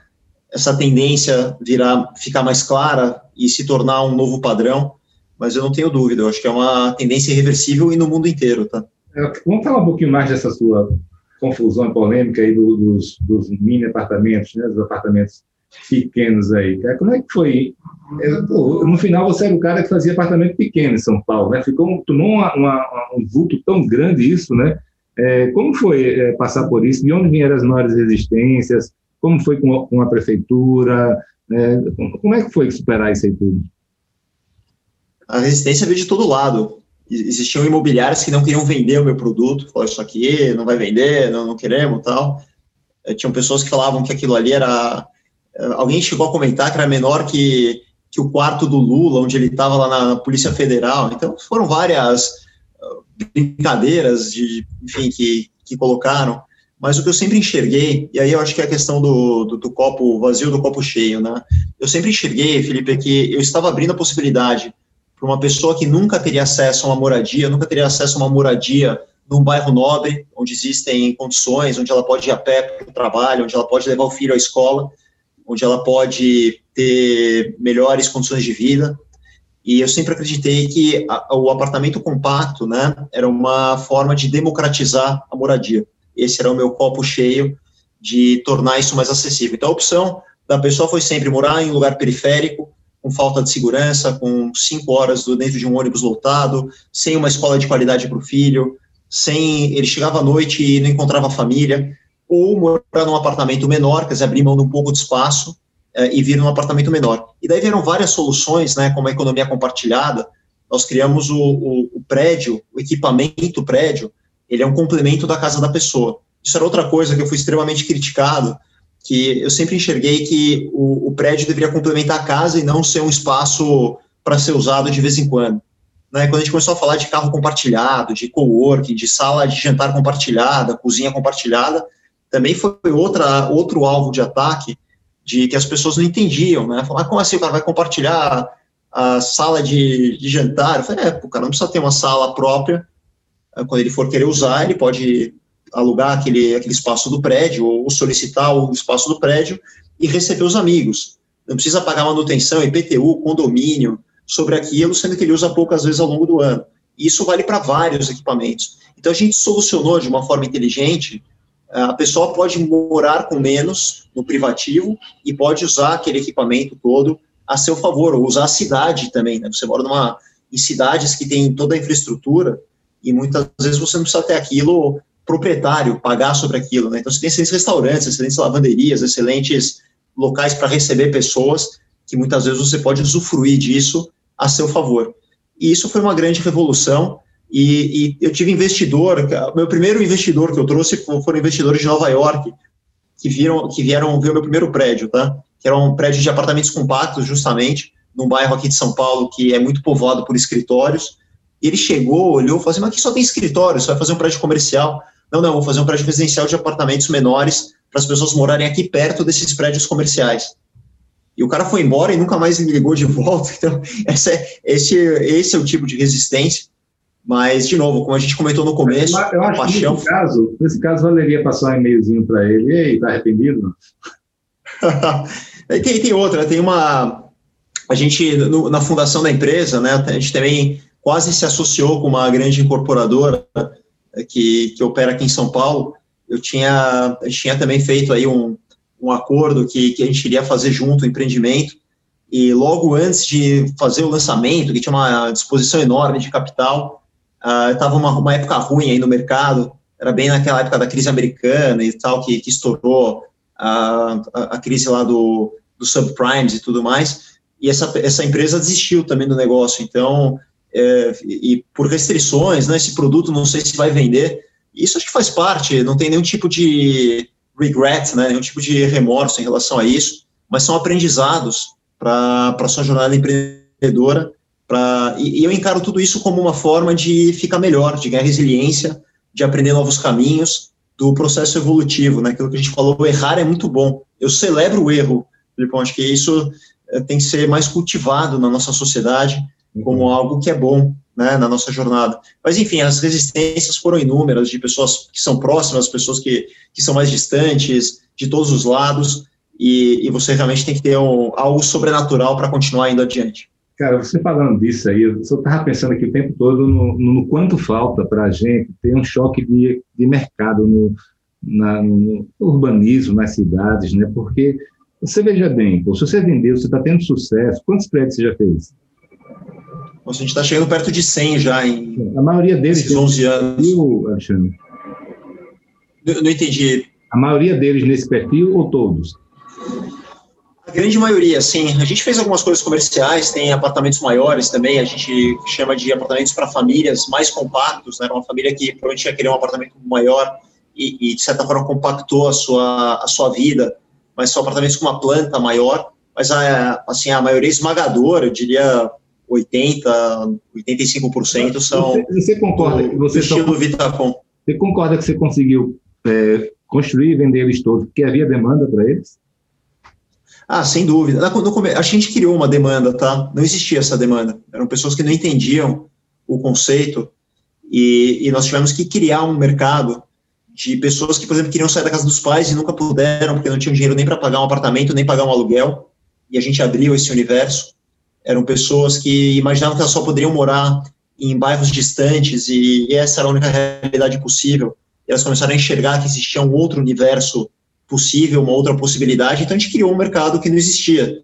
[SPEAKER 2] essa tendência virar, ficar mais clara e se tornar um novo padrão, mas eu não tenho dúvida, eu acho que é uma tendência irreversível e no mundo inteiro, tá?
[SPEAKER 1] É, vamos falar um pouquinho mais dessa sua confusão e polêmica aí dos, dos mini apartamentos, né, dos apartamentos pequenos aí. Como é que foi? É, no final você era o cara que fazia apartamento pequeno em São Paulo, né? Ficou tomou uma, uma, um vulto tão grande isso, né? É, como foi é, passar por isso? De onde vieram as maiores resistências? Como foi com a, com a prefeitura? É, como é que foi superar isso aí tudo?
[SPEAKER 2] A resistência veio de todo lado. Existiam imobiliários que não queriam vender o meu produto, falaram isso aqui não vai vender, não, não queremos tal. É, tinham pessoas que falavam que aquilo ali era. É, alguém chegou a comentar que era menor que, que o quarto do Lula, onde ele estava lá na Polícia Federal. Então foram várias brincadeiras de, enfim, que, que colocaram, mas o que eu sempre enxerguei, e aí eu acho que é a questão do, do, do copo vazio, do copo cheio, né? Eu sempre enxerguei, Felipe, que eu estava abrindo a possibilidade para uma pessoa que nunca teria acesso a uma moradia, nunca teria acesso a uma moradia num bairro nobre, onde existem condições, onde ela pode ir a pé para o trabalho, onde ela pode levar o filho à escola, onde ela pode ter melhores condições de vida, e eu sempre acreditei que a, o apartamento compacto, né, era uma forma de democratizar a moradia. Esse era o meu copo cheio de tornar isso mais acessível. Então, a opção da pessoa foi sempre morar em um lugar periférico, com falta de segurança, com cinco horas dentro de um ônibus lotado, sem uma escola de qualidade para o filho, sem ele chegava à noite e não encontrava família, ou morar num apartamento menor, quer dizer, abrir mão de um pouco de espaço, é, e vir num apartamento menor. E daí vieram várias soluções, né, como a economia compartilhada, nós criamos o, o, o prédio, o equipamento prédio, ele é um complemento da casa da pessoa. Isso era outra coisa que eu fui extremamente criticado, que eu sempre enxerguei que o, o prédio deveria complementar a casa e não ser um espaço para ser usado de vez em quando. Né, quando a gente começou a falar de carro compartilhado, de coworking, de sala de jantar compartilhada, cozinha compartilhada, também foi outra, outro alvo de ataque, de que as pessoas não entendiam, né? Falar, ah, como assim o cara vai compartilhar a sala de, de jantar? Eu falei, é, o cara não precisa ter uma sala própria, quando ele for querer usar, ele pode alugar aquele, aquele espaço do prédio, ou solicitar o espaço do prédio e receber os amigos. Não precisa pagar manutenção, IPTU, condomínio, sobre aquilo, sendo que ele usa poucas vezes ao longo do ano. E isso vale para vários equipamentos. Então, a gente solucionou de uma forma inteligente a pessoa pode morar com menos no privativo e pode usar aquele equipamento todo a seu favor, ou usar a cidade também, né? Você mora numa, em cidades que tem toda a infraestrutura e muitas vezes você não precisa ter aquilo proprietário, pagar sobre aquilo, né? Então você tem excelentes restaurantes, excelentes lavanderias, excelentes locais para receber pessoas que muitas vezes você pode usufruir disso a seu favor. E isso foi uma grande revolução e, e, eu tive investidor, meu primeiro investidor que eu trouxe foram investidores de Nova York, que, viram, que vieram ver o meu primeiro prédio, tá? Que era um prédio de apartamentos compactos, justamente, num bairro aqui de São Paulo que é muito povoado por escritórios. E ele chegou, olhou falou assim: Mas aqui só tem escritório, você vai fazer um prédio comercial? Não, não, vou fazer um prédio residencial de apartamentos menores para as pessoas morarem aqui perto desses prédios comerciais. E o cara foi embora e nunca mais me ligou de (laughs) volta. Então, é, esse, esse é o tipo de resistência mas, de novo, como a gente comentou no começo,
[SPEAKER 1] eu acho paixão. Que nesse, caso, nesse caso, valeria passar um e-mailzinho para ele. Ei, tá arrependido? (laughs)
[SPEAKER 2] tem, tem outra, tem uma. A gente, no, na fundação da empresa, né, a gente também quase se associou com uma grande incorporadora eh, que, que opera aqui em São Paulo. Eu tinha, eu tinha também feito aí um, um acordo que, que a gente iria fazer junto o empreendimento. E logo antes de fazer o lançamento, que tinha uma disposição enorme de capital, Uh, Estava uma, uma época ruim aí no mercado, era bem naquela época da crise americana e tal, que, que estourou a, a, a crise lá do, do subprimes e tudo mais, e essa, essa empresa desistiu também do negócio, então, é, e por restrições, né, esse produto não sei se vai vender, isso acho que faz parte, não tem nenhum tipo de regret, né, nenhum tipo de remorso em relação a isso, mas são aprendizados para a sua jornada empreendedora, Pra, e, e eu encaro tudo isso como uma forma de ficar melhor, de ganhar resiliência, de aprender novos caminhos, do processo evolutivo, né? Aquilo que a gente falou, errar é muito bom. Eu celebro o erro, Filipão, acho que isso eh, tem que ser mais cultivado na nossa sociedade como uhum. algo que é bom, né, na nossa jornada. Mas, enfim, as resistências foram inúmeras, de pessoas que são próximas, pessoas que, que são mais distantes, de todos os lados, e, e você realmente tem que ter um, algo sobrenatural para continuar indo adiante.
[SPEAKER 1] Cara, você falando disso aí, eu só estava pensando aqui o tempo todo no, no quanto falta para a gente ter um choque de, de mercado no, na, no urbanismo, nas cidades, né? Porque você veja bem, pô, se você vendeu, você está tendo sucesso, quantos prédios você já fez?
[SPEAKER 2] A gente está chegando perto de 100 já em
[SPEAKER 1] A maioria deles...
[SPEAKER 2] 11 anos.
[SPEAKER 1] Perfil, Alexandre?
[SPEAKER 2] Não, não entendi.
[SPEAKER 1] A maioria deles nesse perfil ou todos?
[SPEAKER 2] A grande maioria, sim. A gente fez algumas coisas comerciais, tem apartamentos maiores também, a gente chama de apartamentos para famílias mais compactos, né? Uma família que provavelmente ia querer um apartamento maior e, e, de certa forma, compactou a sua, a sua vida, mas são apartamentos com uma planta maior, mas a, assim, a maioria esmagadora, eu diria 80, 85% são
[SPEAKER 1] você, você concorda do, você
[SPEAKER 2] do estilo só, Vitacom.
[SPEAKER 1] Você concorda que você conseguiu é, construir e vender eles todos porque havia demanda para eles?
[SPEAKER 2] Ah, sem dúvida. a gente criou uma demanda, tá? Não existia essa demanda. Eram pessoas que não entendiam o conceito e, e nós tivemos que criar um mercado de pessoas que, por exemplo, queriam sair da casa dos pais e nunca puderam porque não tinham dinheiro nem para pagar um apartamento, nem pagar um aluguel. E a gente abriu esse universo. Eram pessoas que imaginavam que elas só poderiam morar em bairros distantes e, e essa era a única realidade possível. E elas começaram a enxergar que existia um outro universo possível, uma outra possibilidade, então a gente criou um mercado que não existia.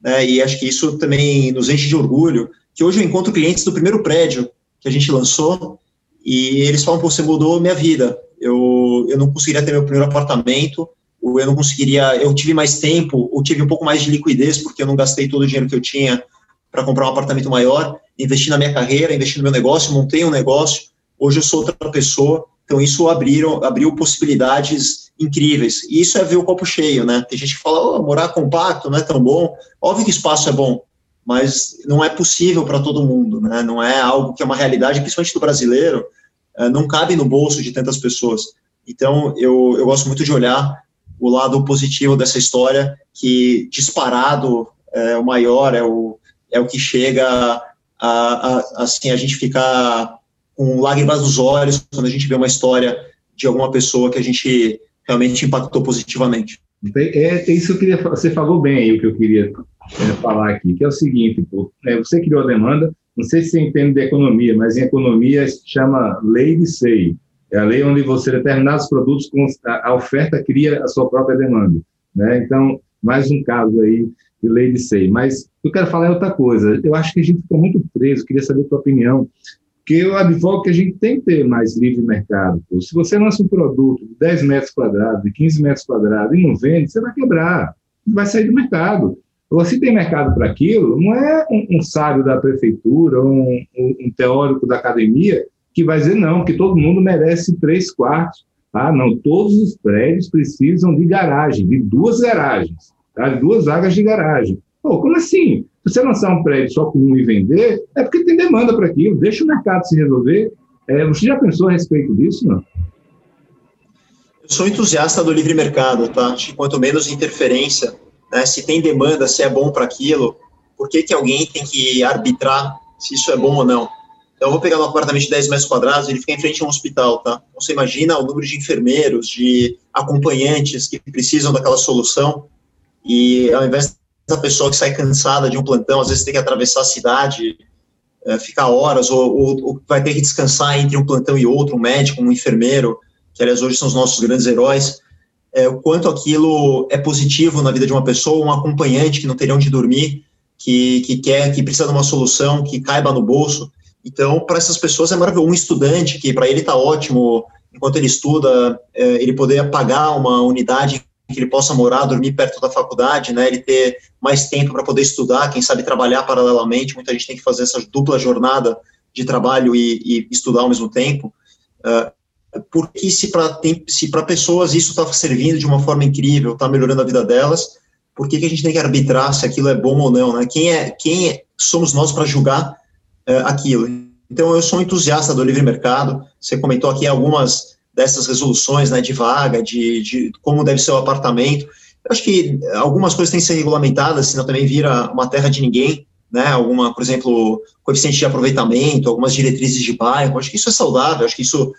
[SPEAKER 2] Né? E acho que isso também nos enche de orgulho, que hoje eu encontro clientes do primeiro prédio que a gente lançou, e eles falam, pô, você mudou minha vida, eu, eu não conseguiria ter meu primeiro apartamento, ou eu não conseguiria, eu tive mais tempo, ou tive um pouco mais de liquidez, porque eu não gastei todo o dinheiro que eu tinha para comprar um apartamento maior, investi na minha carreira, investi no meu negócio, montei um negócio, hoje eu sou outra pessoa, então isso abriram, abriu possibilidades incríveis. E isso é ver o copo cheio, né? Tem gente que fala, oh, morar compacto não é tão bom. Óbvio que espaço é bom, mas não é possível para todo mundo, né? Não é algo que é uma realidade, principalmente do brasileiro, eh, não cabe no bolso de tantas pessoas. Então, eu, eu gosto muito de olhar o lado positivo dessa história, que disparado é o maior, é o, é o que chega a, a, assim, a gente ficar com lágrimas nos olhos quando a gente vê uma história de alguma pessoa que a gente realmente impactou positivamente.
[SPEAKER 1] É, é isso que você falou bem aí o que eu queria é, falar aqui, que é o seguinte, pô, é, você criou a demanda, não sei se você entende de economia, mas em economia se chama lei de SEI, é a lei onde você determinados produtos, a oferta cria a sua própria demanda, né? Então, mais um caso aí de lei de SEI. Mas eu quero falar outra coisa, eu acho que a gente fica muito preso, queria saber a tua opinião, que eu advogo que a gente tem que ter mais livre mercado. Pô. Se você lança um produto de 10 metros quadrados, de 15 metros quadrados e não vende, você vai quebrar, vai sair do mercado. Ou se tem mercado para aquilo, não é um, um, sábio da prefeitura, um, um, um, teórico da academia que vai dizer não, que todo mundo merece três quartos. Ah, não, todos os prédios precisam de garagem, de duas garagens, tá? duas vagas de garagem. Pô, como assim? Se você lançar um prédio só com um e vender, é porque tem demanda para aquilo, deixa o mercado se resolver. É, você já pensou a respeito disso, não?
[SPEAKER 2] Eu sou entusiasta do livre mercado, tá? Acho que quanto menos interferência, né, se tem demanda, se é bom para aquilo, por que, que alguém tem que arbitrar se isso é bom ou não? Então, eu vou pegar um apartamento de 10 metros quadrados, ele fica em frente a um hospital, tá? Então, você imagina o número de enfermeiros, de acompanhantes que precisam daquela solução, e ao invés a pessoa que sai cansada de um plantão, às vezes tem que atravessar a cidade, é, ficar horas, ou, ou, ou, vai ter que descansar entre um plantão e outro, um médico, um enfermeiro, que aliás hoje são os nossos grandes heróis, é, o quanto aquilo é positivo na vida de uma pessoa, um acompanhante que não teria onde dormir, que, que quer, que precisa de uma solução, que caiba no bolso. Então, para essas pessoas é maravilhoso. Um estudante que para ele está ótimo, enquanto ele estuda, é, ele poder pagar uma unidade que ele possa morar, dormir perto da faculdade, né, ele ter mais tempo para poder estudar, quem sabe trabalhar paralelamente, muita gente tem que fazer essa dupla jornada de trabalho e, e estudar ao mesmo tempo, uh, porque se para pessoas isso está servindo de uma forma incrível, está melhorando a vida delas, por que, que a gente tem que arbitrar se aquilo é bom ou não, né? Quem é quem é, somos nós para julgar uh, aquilo? Então eu sou um entusiasta do livre mercado. Você comentou aqui algumas dessas resoluções né, de vaga, de, de como deve ser o apartamento. Eu acho que algumas coisas têm que ser regulamentadas, senão também vira uma terra de ninguém, né? Alguma, por exemplo, coeficiente de aproveitamento, algumas diretrizes de bairro. Eu acho que isso é saudável, acho que isso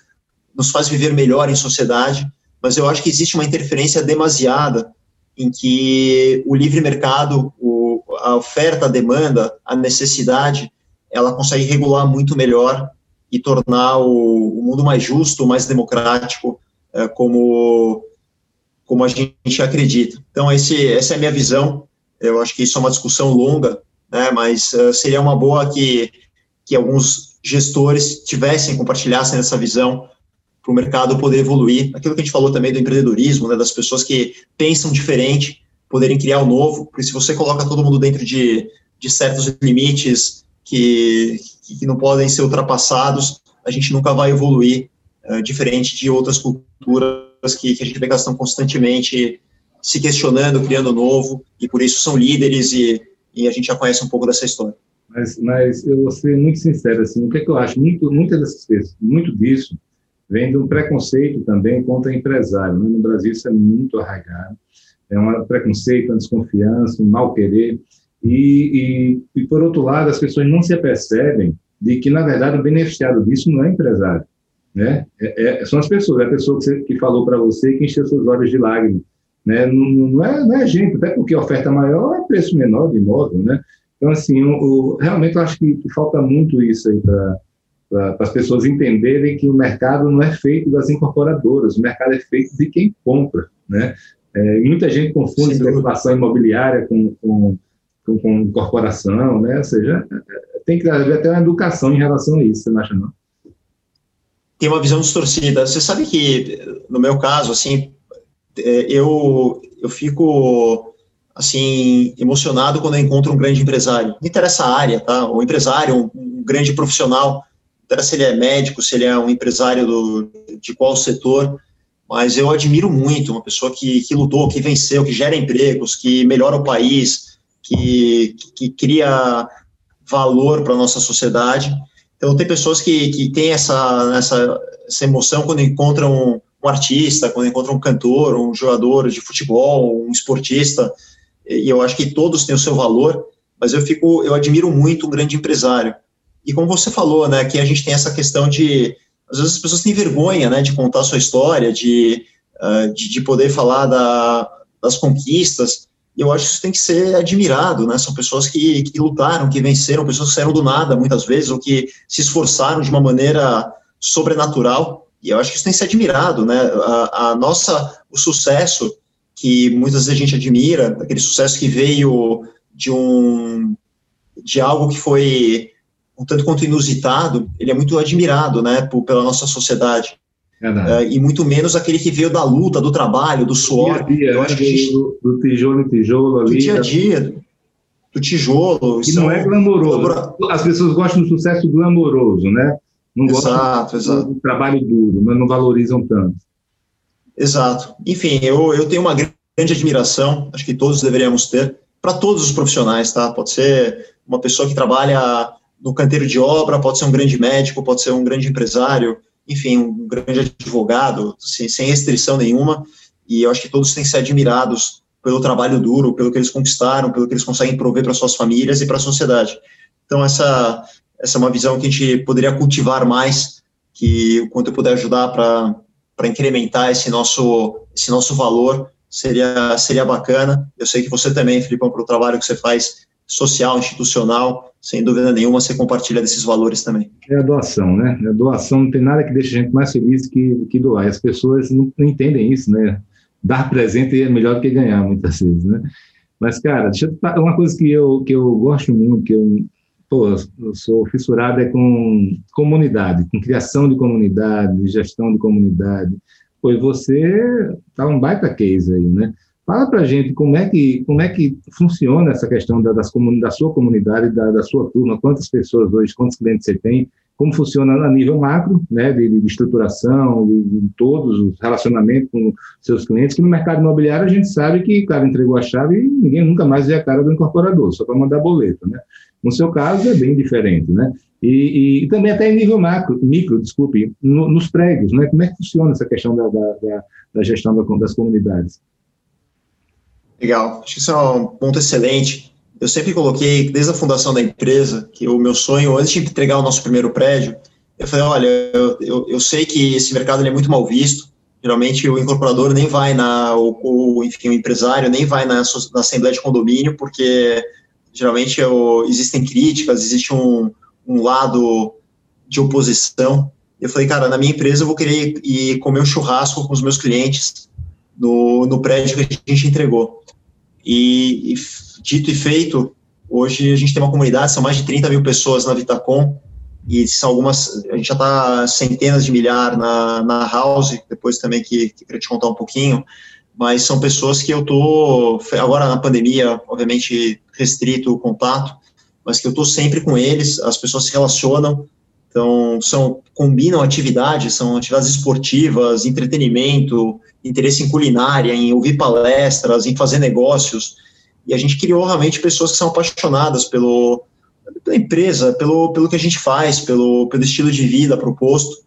[SPEAKER 2] nos faz viver melhor em sociedade, mas eu acho que existe uma interferência demasiada em que o livre mercado, o, a oferta, a demanda, a necessidade, ela consegue regular muito melhor e tornar o, o mundo mais justo, mais democrático, é, como, como a gente acredita. Então, esse, essa é a minha visão. Eu acho que isso é uma discussão longa, né, mas uh, seria uma boa que, que alguns gestores tivessem, compartilhassem essa visão para o mercado poder evoluir. Aquilo que a gente falou também do empreendedorismo, né, das pessoas que pensam diferente, poderem criar o novo, porque se você coloca todo mundo dentro de, de certos limites que, que não podem ser ultrapassados, a gente nunca vai evoluir, uh, diferente de outras culturas que, que a gente vê que elas estão constantemente se questionando, criando novo, e por isso são líderes e, e a gente já conhece um pouco dessa história.
[SPEAKER 1] Mas, mas eu vou ser muito sincero, assim, o que, é que eu acho? Muito, muitas dessas coisas, muito disso vem de um preconceito também contra empresário. Né? No Brasil isso é muito arraigado. É um preconceito, uma desconfiança, um mal querer. E, e, e, por outro lado, as pessoas não se apercebem de que, na verdade, o beneficiado disso não é empresário. Né? É, é, são as pessoas, é a pessoa que, você, que falou para você que encheu seus olhos de lágrimas. Né? Não, não, é, não é a gente, até porque a oferta maior é preço menor de imóvel. Né? Então, assim, realmente eu acho que, que falta muito isso aí para para as pessoas entenderem que o mercado não é feito das incorporadoras, o mercado é feito de quem compra, né? É, muita gente confunde especulação imobiliária com, com, com, com, corporação, né? Ou seja, tem que haver até uma educação em relação a isso, você não acha não?
[SPEAKER 2] Tem uma visão distorcida. Você sabe que, no meu caso, assim, é, eu, eu fico assim emocionado quando eu encontro um grande empresário. Não interessa a área, tá? O empresário, um, um grande profissional, interessa se ele é médico, se ele é um empresário do, de qual setor, mas eu admiro muito uma pessoa que, que lutou, que venceu, que gera empregos, que melhora o país, que, que cria valor para a nossa sociedade. Então, tem pessoas que, que têm essa, essa, essa emoção quando encontram um, artista, quando encontram um cantor, um jogador de futebol, um esportista, e eu acho que todos têm o seu valor, mas eu fico, eu admiro muito um grande empresário, e como você falou, né, que a gente tem essa questão de, às vezes as pessoas têm vergonha, né, de contar a sua história, de, uh, de, de, poder falar da, das conquistas, e eu acho que isso tem que ser admirado, né, são pessoas que, que lutaram, que venceram, pessoas que saíram do nada, muitas vezes, ou que se esforçaram de uma maneira sobrenatural, e eu acho que isso tem que ser admirado, né, a, a nossa, o sucesso que muitas vezes a gente admira, aquele sucesso que veio de um, de algo que foi um tanto quanto inusitado, ele é muito admirado, né, por, pela nossa sociedade. Uh, e muito menos aquele que veio da luta, do trabalho, do suor.
[SPEAKER 1] Do, dia,
[SPEAKER 2] eu
[SPEAKER 1] né, acho que gente, do, do, tijolo em tijolo ali.
[SPEAKER 2] Do dia a dia, do tijolo.
[SPEAKER 1] Que não é glamouroso. As pessoas gostam do sucesso glamouroso, né? Não exato, gostam exato. do trabalho duro, mas não valorizam tanto.
[SPEAKER 2] Exato. Enfim, eu, eu tenho uma grande admiração, acho que todos deveríamos ter, para todos os profissionais, tá? Pode ser uma pessoa que trabalha no canteiro de obra, pode ser um grande médico, pode ser um grande empresário, enfim, um grande advogado, sem, sem restrição nenhuma, e eu acho que todos têm que ser admirados pelo trabalho duro, pelo que eles conquistaram, pelo que eles conseguem prover para suas famílias e para a sociedade. Então, essa, essa é uma visão que a gente poderia cultivar mais, que o quanto eu puder ajudar para incrementar esse nosso, esse nosso valor, seria, seria bacana. Eu sei que você também, Filipão, para o trabalho que você faz social, institucional, sem dúvida nenhuma, você compartilha desses valores também.
[SPEAKER 1] É a doação, né? A doação não tem nada que deixe a gente mais feliz que, que doar. As pessoas não, não entendem isso, né? Dar presente é melhor do que ganhar, muitas vezes, né? Mas, cara, deixa eu falar uma coisa que eu, que eu gosto muito, que eu, pô, eu sou fissurado é com comunidade, com criação de comunidade, gestão de comunidade. Pois você tá um baita case aí, né? Fala para a gente como é que como é que funciona essa questão da, das da sua comunidade, da, da, sua turma, quantas pessoas hoje, quantos clientes você tem, como funciona a nível macro, né, de, de estruturação, de, de, todos os relacionamentos com seus clientes, que no mercado imobiliário a gente sabe que o cara entregou a chave e ninguém nunca mais vê a cara do incorporador, só para mandar boleto, né? No seu caso é bem diferente, né? E, e, e também até em nível macro, micro, desculpe, no, nos prédios, né? Como é que funciona essa questão da, da, da gestão das comunidades?
[SPEAKER 2] Legal, acho que isso é um ponto excelente. Eu sempre coloquei, desde a fundação da empresa, que o meu sonho, antes de entregar o nosso primeiro prédio, eu falei, olha, eu, eu, eu sei que esse mercado é muito mal visto, Geralmente o incorporador nem vai na, o, o enfim, o empresário nem vai na, na assembleia de condomínio, porque geralmente o, existem críticas, existe um, um lado de oposição. Eu falei, cara, na minha empresa eu vou querer ir comer um churrasco com os meus clientes no, no prédio que a gente entregou. E, e dito e feito, hoje a gente tem uma comunidade, são mais de 30 mil pessoas na Vitacom, e são algumas, a gente já está centenas de milhares na, na House, depois também que, que queria te contar um pouquinho, mas são pessoas que eu tô agora na pandemia, obviamente restrito o contato, mas que eu tô sempre com eles, as pessoas se relacionam, então são combinam atividades, são atividades esportivas, entretenimento, interesse em culinária, em ouvir palestras, em fazer negócios, e a gente criou realmente pessoas que são apaixonadas pelo pela empresa, pelo, pelo que a gente faz, pelo, pelo estilo de vida proposto.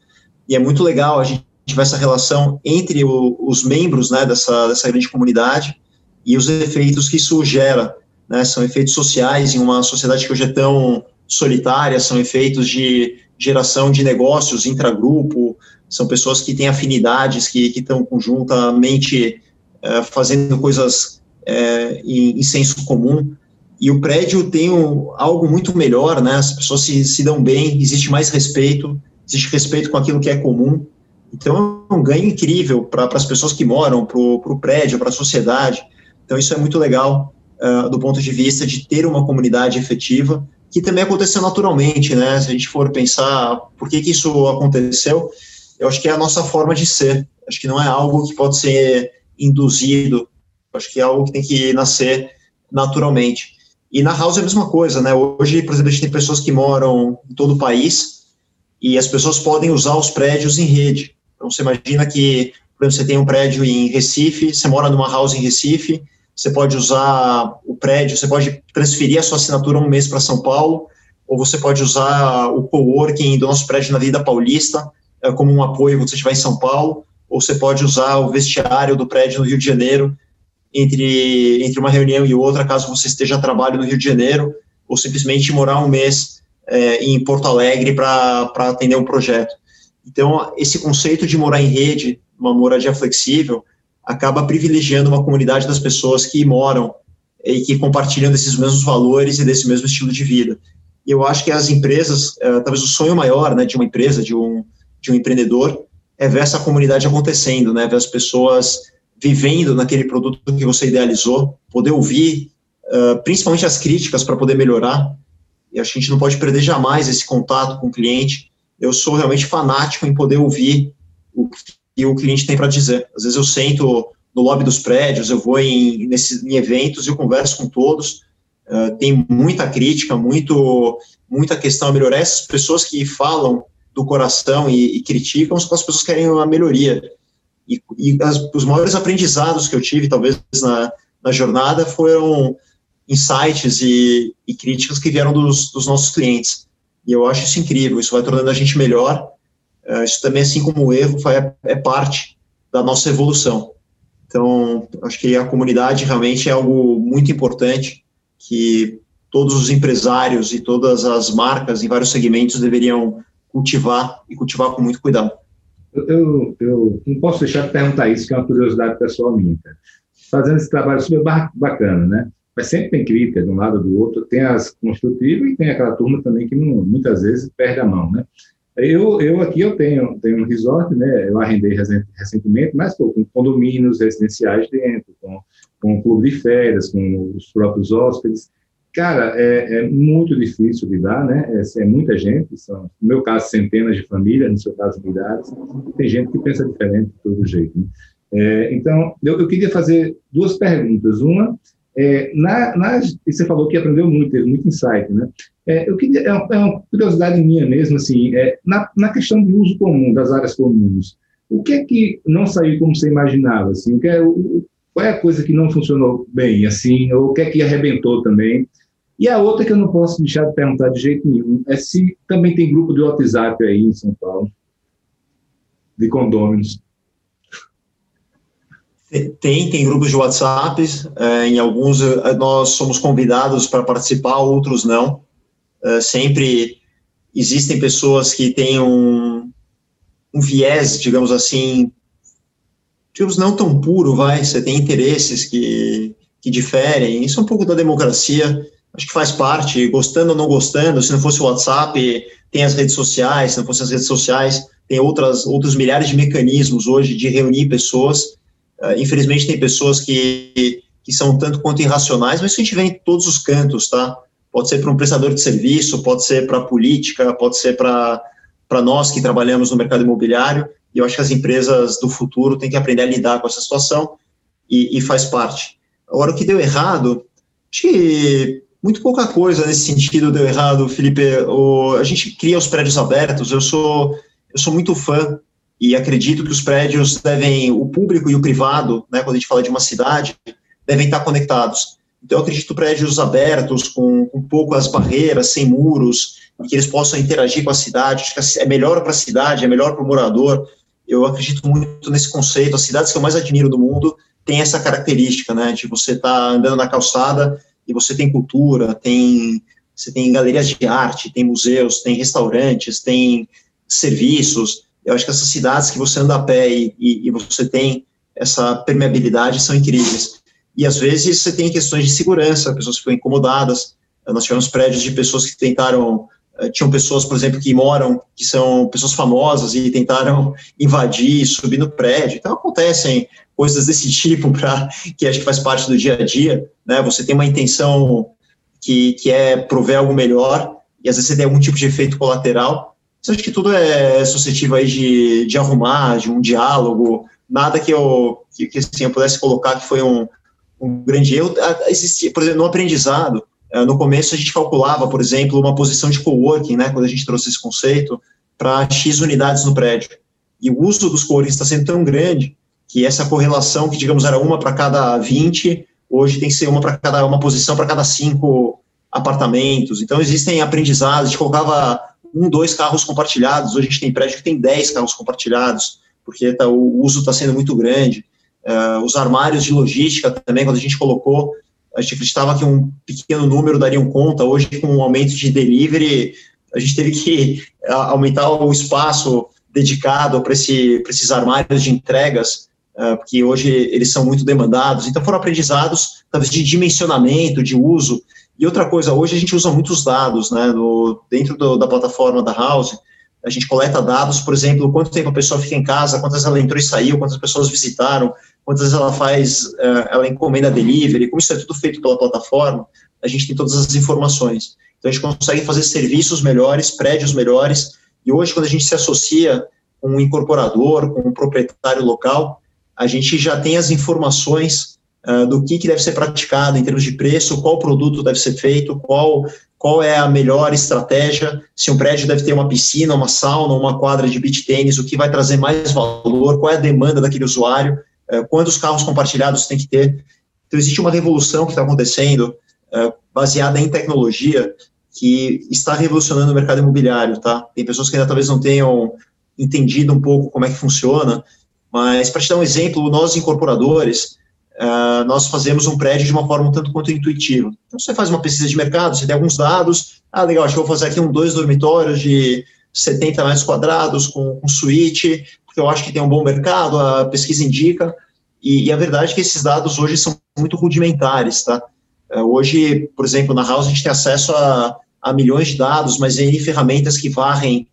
[SPEAKER 2] E é muito legal a gente ver essa relação entre o, os membros né, dessa, dessa grande comunidade e os efeitos que isso gera. Né, são efeitos sociais em uma sociedade que hoje é tão solitária, são efeitos de geração de negócios intragrupo, são pessoas que têm afinidades, que, estão conjuntamente é, fazendo coisas é, em, em senso comum e o prédio tem um, algo muito melhor, né? As pessoas se, se dão bem, existe mais respeito, existe respeito com aquilo que é comum. Então é um ganho incrível para as pessoas que moram, para o prédio, para a sociedade. Então isso é muito legal uh, do ponto de vista de ter uma comunidade efetiva, que também aconteceu naturalmente, né? Se a gente for pensar por que, que isso aconteceu, eu acho que é a nossa forma de ser. Acho que não é algo que pode ser induzido. Acho que é algo que tem que nascer naturalmente. E na House é a mesma coisa, né? Hoje, por exemplo, a gente tem pessoas que moram em todo o país e as pessoas podem usar os prédios em rede. Então, você imagina que, por exemplo, você tem um prédio em Recife, você mora numa house em Recife, você pode usar o prédio, você pode transferir a sua assinatura um mês para São Paulo, ou você pode usar o coworking do nosso prédio na Vida Paulista como um apoio quando você estiver em São Paulo, ou você pode usar o vestiário do prédio no Rio de Janeiro entre, entre uma reunião e outra, caso você esteja a trabalho no Rio de Janeiro, ou simplesmente morar um mês é, em Porto Alegre para atender um projeto. Então, esse conceito de morar em rede, uma moradia flexível, acaba privilegiando uma comunidade das pessoas que moram e que compartilham desses mesmos valores e desse mesmo estilo de vida. E eu acho que as empresas, é, talvez o sonho maior né, de uma empresa, de um, de um empreendedor, é ver essa comunidade acontecendo, né, ver as pessoas vivendo naquele produto que você idealizou, poder ouvir, uh, principalmente as críticas para poder melhorar. E a gente não pode perder jamais esse contato com o cliente. Eu sou realmente fanático em poder ouvir o que o cliente tem para dizer. Às vezes eu sento no lobby dos prédios, eu vou em, nesses, em eventos e eu converso com todos. Uh, tem muita crítica, muito, muita questão a melhorar. Essas pessoas que falam do coração e, e criticam as pessoas que querem uma melhoria. E, e as, os maiores aprendizados que eu tive, talvez, na, na jornada, foram insights e, e críticas que vieram dos, dos, nossos clientes. E eu acho isso incrível, isso vai tornando a gente melhor. Uh, isso também, assim como o erro, é, é parte da nossa evolução. Então, acho que a comunidade realmente é algo muito importante que todos os empresários e todas as marcas em vários segmentos deveriam cultivar e cultivar com muito cuidado
[SPEAKER 1] eu, eu não posso deixar de perguntar isso, que é uma curiosidade pessoal minha. Cara. Fazendo esse trabalho super bacana, né? Mas sempre tem crítica de um lado ou do outro, tem as construtivas e tem aquela turma também que não, muitas vezes perde a mão, né? Eu, eu aqui eu tenho, tenho um resort, né? Eu arrendei recentemente, mas pô, com condomínios residenciais dentro, com, com um clube de férias, com os próprios hóspedes. Cara, é, é, muito difícil lidar, né? É, é, muita gente, são, no meu caso, centenas de famílias, no seu caso, milhares. Tem gente que pensa diferente de todo jeito. Né? É, então, eu, eu, queria fazer duas perguntas. Uma, é, na, na, você falou que aprendeu muito, teve muito insight, né? É, eu queria, é uma, é uma, curiosidade minha mesmo, assim, na, na questão de uso comum, das áreas comuns, o que é que não saiu como você imaginava, assim? O que é, o, qual é a coisa que não funcionou bem, assim, ou o que é que arrebentou também? E a outra que eu não posso deixar de perguntar de jeito nenhum é se também tem grupo de WhatsApp aí em São Paulo, de condôminos.
[SPEAKER 2] Tem, tem grupos de WhatsApp, é, em alguns é, nós somos convidados para participar, outros não. É, sempre existem pessoas que têm um, um viés, digamos assim, digamos, não tão puro, vai, você tem interesses que, que diferem, isso é um pouco da democracia, acho que faz parte, gostando ou não gostando, se não fosse o WhatsApp, tem as redes sociais, se não fossem as redes sociais, tem outras, outros milhares de mecanismos hoje de reunir pessoas, uh, infelizmente tem pessoas que, que são tanto quanto irracionais, mas isso a gente vê em todos os cantos, tá? Pode ser para um prestador de serviço, pode ser para a política, pode ser para nós que trabalhamos no mercado imobiliário, e eu acho que as empresas do futuro têm que aprender a lidar com essa situação, e, e faz parte. Agora, o que deu errado, acho que muito pouca coisa nesse sentido deu errado, Felipe. O, a gente cria os prédios abertos, eu sou, eu sou muito fã e acredito que os prédios devem, o público e o privado, né, quando a gente fala de uma cidade, devem estar conectados. Então, eu acredito prédios abertos, com, com poucas barreiras, sem muros, e que eles possam interagir com a cidade. Acho que é melhor para a cidade, é melhor para o morador. Eu acredito muito nesse conceito. As cidades que eu mais admiro do mundo têm essa característica, né, de você estar tá andando na calçada e você tem cultura, tem você tem galerias de arte, tem museus, tem restaurantes, tem serviços. Eu acho que essas cidades que você anda a pé e, e, e você tem essa permeabilidade são incríveis. E às vezes você tem questões de segurança, pessoas ficam incomodadas. Nós tivemos prédios de pessoas que tentaram tinham pessoas, por exemplo, que moram, que são pessoas famosas e tentaram (laughs) invadir, subir no prédio. Então acontecem coisas desse (laughs) tipo para que acho que faz parte do dia a dia, né? Você tem uma intenção que, que é prover algo melhor e às vezes você tem algum tipo de efeito colateral. Você acha que tudo é suscetível aí de, de arrumar, de um diálogo, nada que eu, que, que assim, eu pudesse colocar que foi um, um grande erro. Existia, por exemplo, no aprendizado, eh, no começo a gente calculava, por exemplo, uma posição de coworking, né, quando a gente trouxe esse conceito, para X unidades no prédio. E o uso dos coworking está sendo tão grande que essa correlação, que digamos era uma para cada 20, hoje tem que ser uma para cada uma posição para cada cinco apartamentos. Então existem aprendizados, a gente colocava um, dois carros compartilhados, hoje a gente tem prédio que tem dez carros compartilhados, porque tá, o uso está sendo muito grande. Uh, os armários de logística também, quando a gente colocou, a gente acreditava que um pequeno número dariam conta, hoje com o aumento de delivery, a gente teve que aumentar o espaço dedicado para esse, esses armários de entregas, uh, porque hoje eles são muito demandados. Então, foram aprendizados, talvez, de dimensionamento, de uso. E outra coisa, hoje a gente usa muitos dados, né, no, dentro do, da plataforma da House, a gente coleta dados, por exemplo, quanto tempo a pessoa fica em casa, quantas ela entrou e saiu, quantas pessoas visitaram, quantas ela faz, uh, ela encomenda delivery, como isso é tudo feito pela plataforma, a gente tem todas as informações. Então, a gente consegue fazer serviços melhores, prédios melhores, e hoje, quando a gente se associa com um incorporador, com um proprietário local, a gente já tem as informações uh, do que, que deve ser praticado em termos de preço, qual produto deve ser feito, qual, qual é a melhor estratégia, se um prédio deve ter uma piscina, uma sauna, uma quadra de beach tênis, o que vai trazer mais valor, qual é a demanda daquele usuário, uh, quantos carros compartilhados tem que ter. Então, existe uma revolução que está acontecendo, uh, baseada em tecnologia, que está revolucionando o mercado imobiliário, tá? Tem pessoas que ainda talvez não tenham entendido um pouco como é que funciona, mas, para te dar um exemplo, nós incorporadores, uh, nós fazemos um prédio de uma forma um tanto quanto intuitiva. Então, você faz uma pesquisa de mercado, você tem alguns dados, ah, legal, acho que vou fazer aqui um dois dormitórios de 70 metros quadrados com, com suíte, eu acho que tem um bom mercado, a pesquisa indica, e, e a verdade é que esses dados hoje são muito rudimentares, tá? Uh, hoje, por exemplo, na House a gente tem acesso a, a milhões de dados, mas tem ferramentas que varrem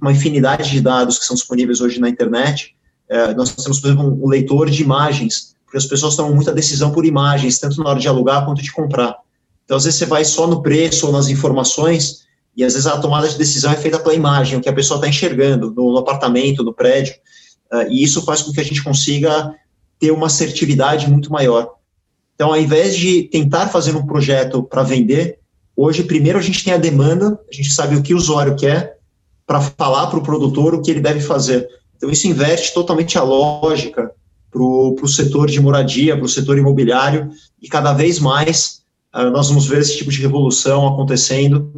[SPEAKER 2] uma infinidade de dados que são disponíveis hoje na internet, é, nós temos, por exemplo, um leitor de imagens, porque as pessoas tomam muita decisão por imagens, tanto na hora de alugar quanto de comprar. Então, às vezes, você vai só no preço ou nas informações, e às vezes a tomada de decisão é feita pela imagem, o que a pessoa está enxergando no, no, apartamento, no prédio, uh, e isso faz com que a gente consiga ter uma assertividade muito maior. Então, ao invés de tentar fazer um projeto para vender, hoje, primeiro a gente tem a demanda, a gente sabe o que o usuário quer, para falar para o produtor o que ele deve fazer. Então, isso inverte totalmente a lógica para o setor de moradia, para o setor imobiliário, e cada vez mais uh, nós vamos ver esse tipo de revolução acontecendo.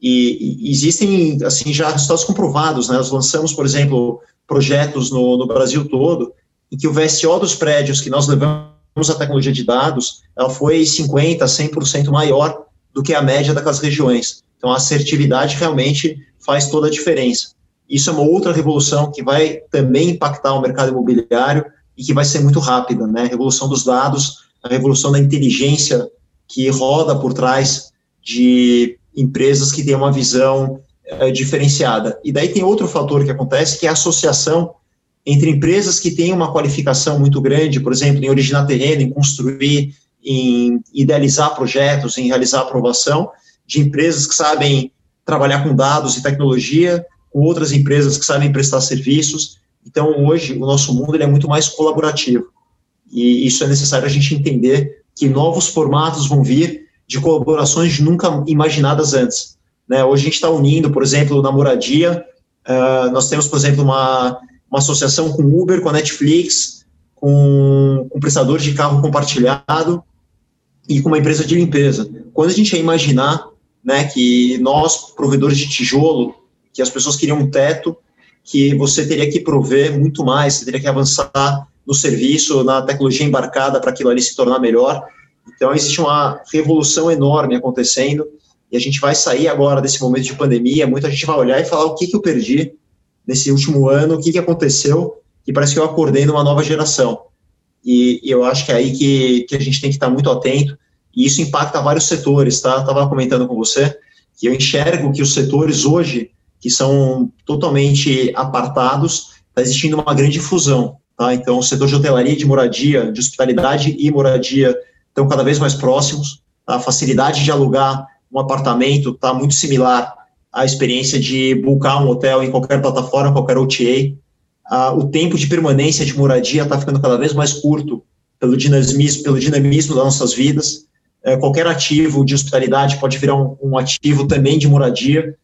[SPEAKER 2] E, e, existem, assim, já resultados comprovados, né? Nós lançamos, por exemplo, projetos no, no Brasil todo, em que o VSO dos prédios que nós levamos a tecnologia de dados, ela foi 50%, 100% maior do que a média daquelas regiões. Então, a assertividade realmente faz toda a diferença. Isso é uma outra revolução que vai também impactar o mercado imobiliário e que vai ser muito rápida, né? A revolução dos dados, a revolução da inteligência que roda por trás de empresas que têm uma visão é, diferenciada. E daí tem outro fator que acontece, que é a associação entre empresas que têm uma qualificação muito grande, por exemplo, em originar terreno, em construir, em idealizar projetos, em realizar aprovação, de empresas que sabem trabalhar com dados e tecnologia, com outras empresas que sabem prestar serviços. Então, hoje, o nosso mundo ele é muito mais colaborativo. E isso é necessário a gente entender que novos formatos vão vir de colaborações nunca imaginadas antes. Né? Hoje a gente está unindo, por exemplo, na moradia, uh, nós temos, por exemplo, uma, uma associação com Uber, com a Netflix, com um prestador de carro compartilhado e com uma empresa de limpeza. Quando a gente ia imaginar né, que nós, provedores de tijolo, que as pessoas queriam um teto, que você teria que prover muito mais, você teria que avançar no serviço, na tecnologia embarcada para aquilo ali se tornar melhor. Então, existe uma revolução enorme acontecendo e a gente vai sair agora desse momento de pandemia, muita gente vai olhar e falar o que, que eu perdi nesse último ano, o que, que aconteceu, e parece que eu acordei numa nova geração. E, e eu acho que é aí que, que a gente tem que estar muito atento, e isso impacta vários setores, tá? Estava comentando com você que eu enxergo que os setores hoje, que são totalmente apartados, está existindo uma grande fusão, tá? Então, o setor de hotelaria, de moradia, de hospitalidade e moradia estão cada vez mais próximos, tá? a facilidade de alugar um apartamento está muito similar à experiência de buscar um hotel em qualquer plataforma, qualquer OTA. Ah, o tempo de permanência de moradia está ficando cada vez mais curto pelo dinamismo, pelo dinamismo das nossas vidas. É, qualquer ativo de hospitalidade pode virar um, um ativo também de moradia.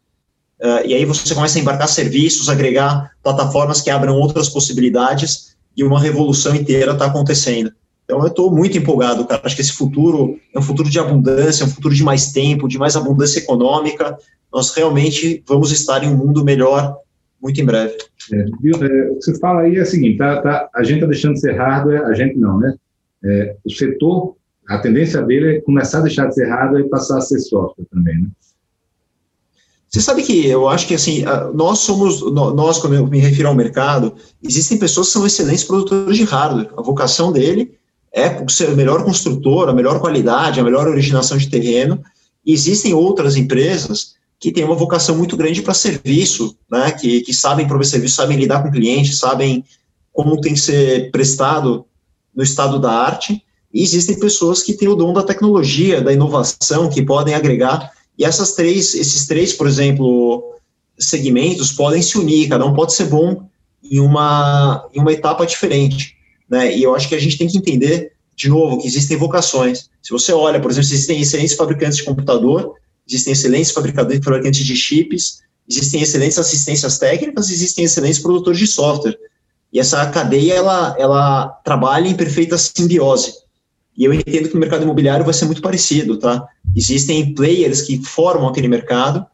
[SPEAKER 2] Uh, e aí você começa a embarcar serviços, agregar plataformas que abram outras possibilidades e uma revolução inteira está acontecendo. Então, eu estou muito empolgado, cara. Acho que esse futuro é um futuro de abundância, é um futuro de mais tempo, de mais abundância econômica. Nós realmente vamos estar em um mundo melhor muito em breve.
[SPEAKER 1] É, é, o que você fala aí é o seguinte: tá, tá, a gente está deixando de ser hardware, a gente não, né? É, o setor, a tendência dele é começar a deixar de ser hardware e passar a ser software também, né?
[SPEAKER 2] Você sabe que eu acho que assim, nós somos, nós, quando eu me refiro ao mercado, existem pessoas que são excelentes produtores de hardware. A vocação dele é ser o melhor construtor, a melhor qualidade, a melhor originação de terreno. E existem outras empresas que têm uma vocação muito grande para serviço, né, que, que sabem prover serviço, sabem lidar com clientes, sabem como tem que ser prestado no estado da arte. E existem pessoas que têm o dom da tecnologia, da inovação, que podem agregar. E essas três, esses três, por exemplo, segmentos podem se unir. Cada um pode ser bom em uma, em uma etapa diferente. Né? E eu acho que a gente tem que entender, de novo, que existem vocações. Se você olha, por exemplo, existem excelentes fabricantes de computador, existem excelentes fabricantes de chips, existem excelentes assistências técnicas, existem excelentes produtores de software. E essa cadeia, ela, ela trabalha em perfeita simbiose. E eu entendo que o mercado imobiliário vai ser muito parecido, tá? Existem players que formam aquele mercado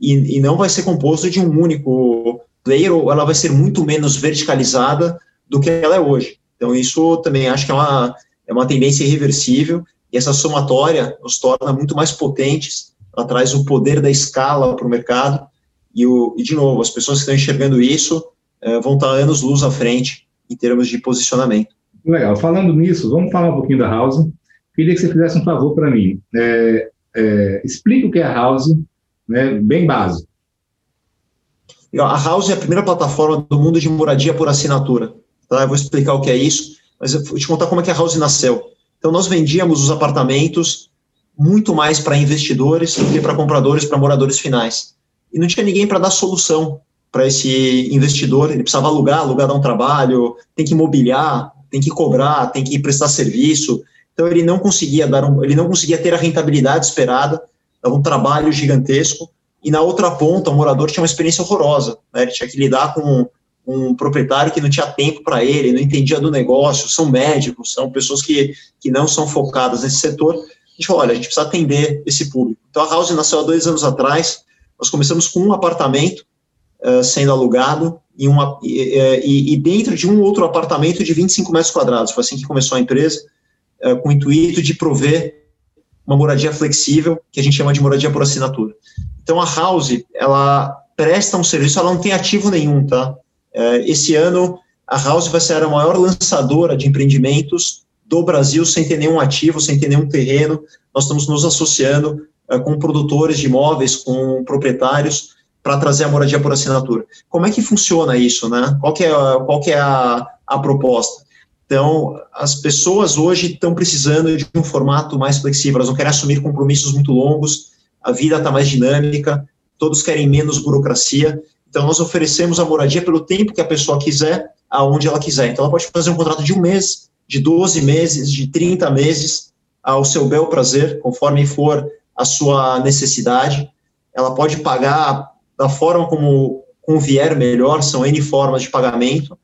[SPEAKER 2] e, e não vai ser composto de um único player, ou ela vai ser muito menos verticalizada do que ela é hoje. Então, isso também acho que é uma, é uma tendência irreversível, e essa somatória nos torna muito mais potentes, ela traz o poder da escala para o mercado, e, o, e, de novo, as pessoas que estão enxergando isso é, vão estar anos luz à frente em termos de posicionamento.
[SPEAKER 1] Legal. Falando nisso, vamos falar um pouquinho da House. Queria que você fizesse um favor para mim. É, é, explica o que é a House, né, bem básico.
[SPEAKER 2] A House é a primeira plataforma do mundo de moradia por assinatura. Tá? Eu vou explicar o que é isso, mas eu vou te contar como é que a House nasceu. Então, nós vendíamos os apartamentos muito mais para investidores do que para compradores, para moradores finais. E não tinha ninguém para dar solução para esse investidor. Ele precisava alugar, alugar dá um trabalho, tem que mobiliar, tem que cobrar, tem que prestar serviço. Então, ele não conseguia dar um, ele não conseguia ter a rentabilidade esperada, dava um trabalho gigantesco. E na outra ponta, o morador tinha uma experiência horrorosa. Né? Ele tinha que lidar com um proprietário que não tinha tempo para ele, não entendia do negócio, são médicos, são pessoas que, que não são focadas nesse setor. A gente falou, olha, a gente precisa atender esse público. Então, a House nasceu há dois anos atrás, nós começamos com um apartamento uh, sendo alugado e, uma, e, e, dentro de um outro apartamento de 25 metros quadrados. Foi assim que começou a empresa, uh, com o intuito de prover uma moradia flexível, que a gente chama de moradia por assinatura. Então, a House, ela presta um serviço, ela não tem ativo nenhum, tá? É, esse ano, a House vai ser a maior lançadora de empreendimentos do Brasil sem ter nenhum ativo, sem ter nenhum terreno. Nós estamos nos associando uh, com produtores de imóveis, com proprietários, para trazer a moradia por assinatura. Como é que funciona isso, né? Qual que é, qual que é a, a proposta? Então, as pessoas hoje estão precisando de um formato mais flexível, elas não querem assumir compromissos muito longos, a vida está mais dinâmica, todos querem menos burocracia, então nós oferecemos a moradia pelo tempo que a pessoa quiser, aonde ela quiser. Então, ela pode fazer um contrato de um mês, de 12 meses, de 30 meses, ao seu bel prazer, conforme for a sua necessidade. Ela pode pagar da forma como convier melhor, são N formas de pagamento,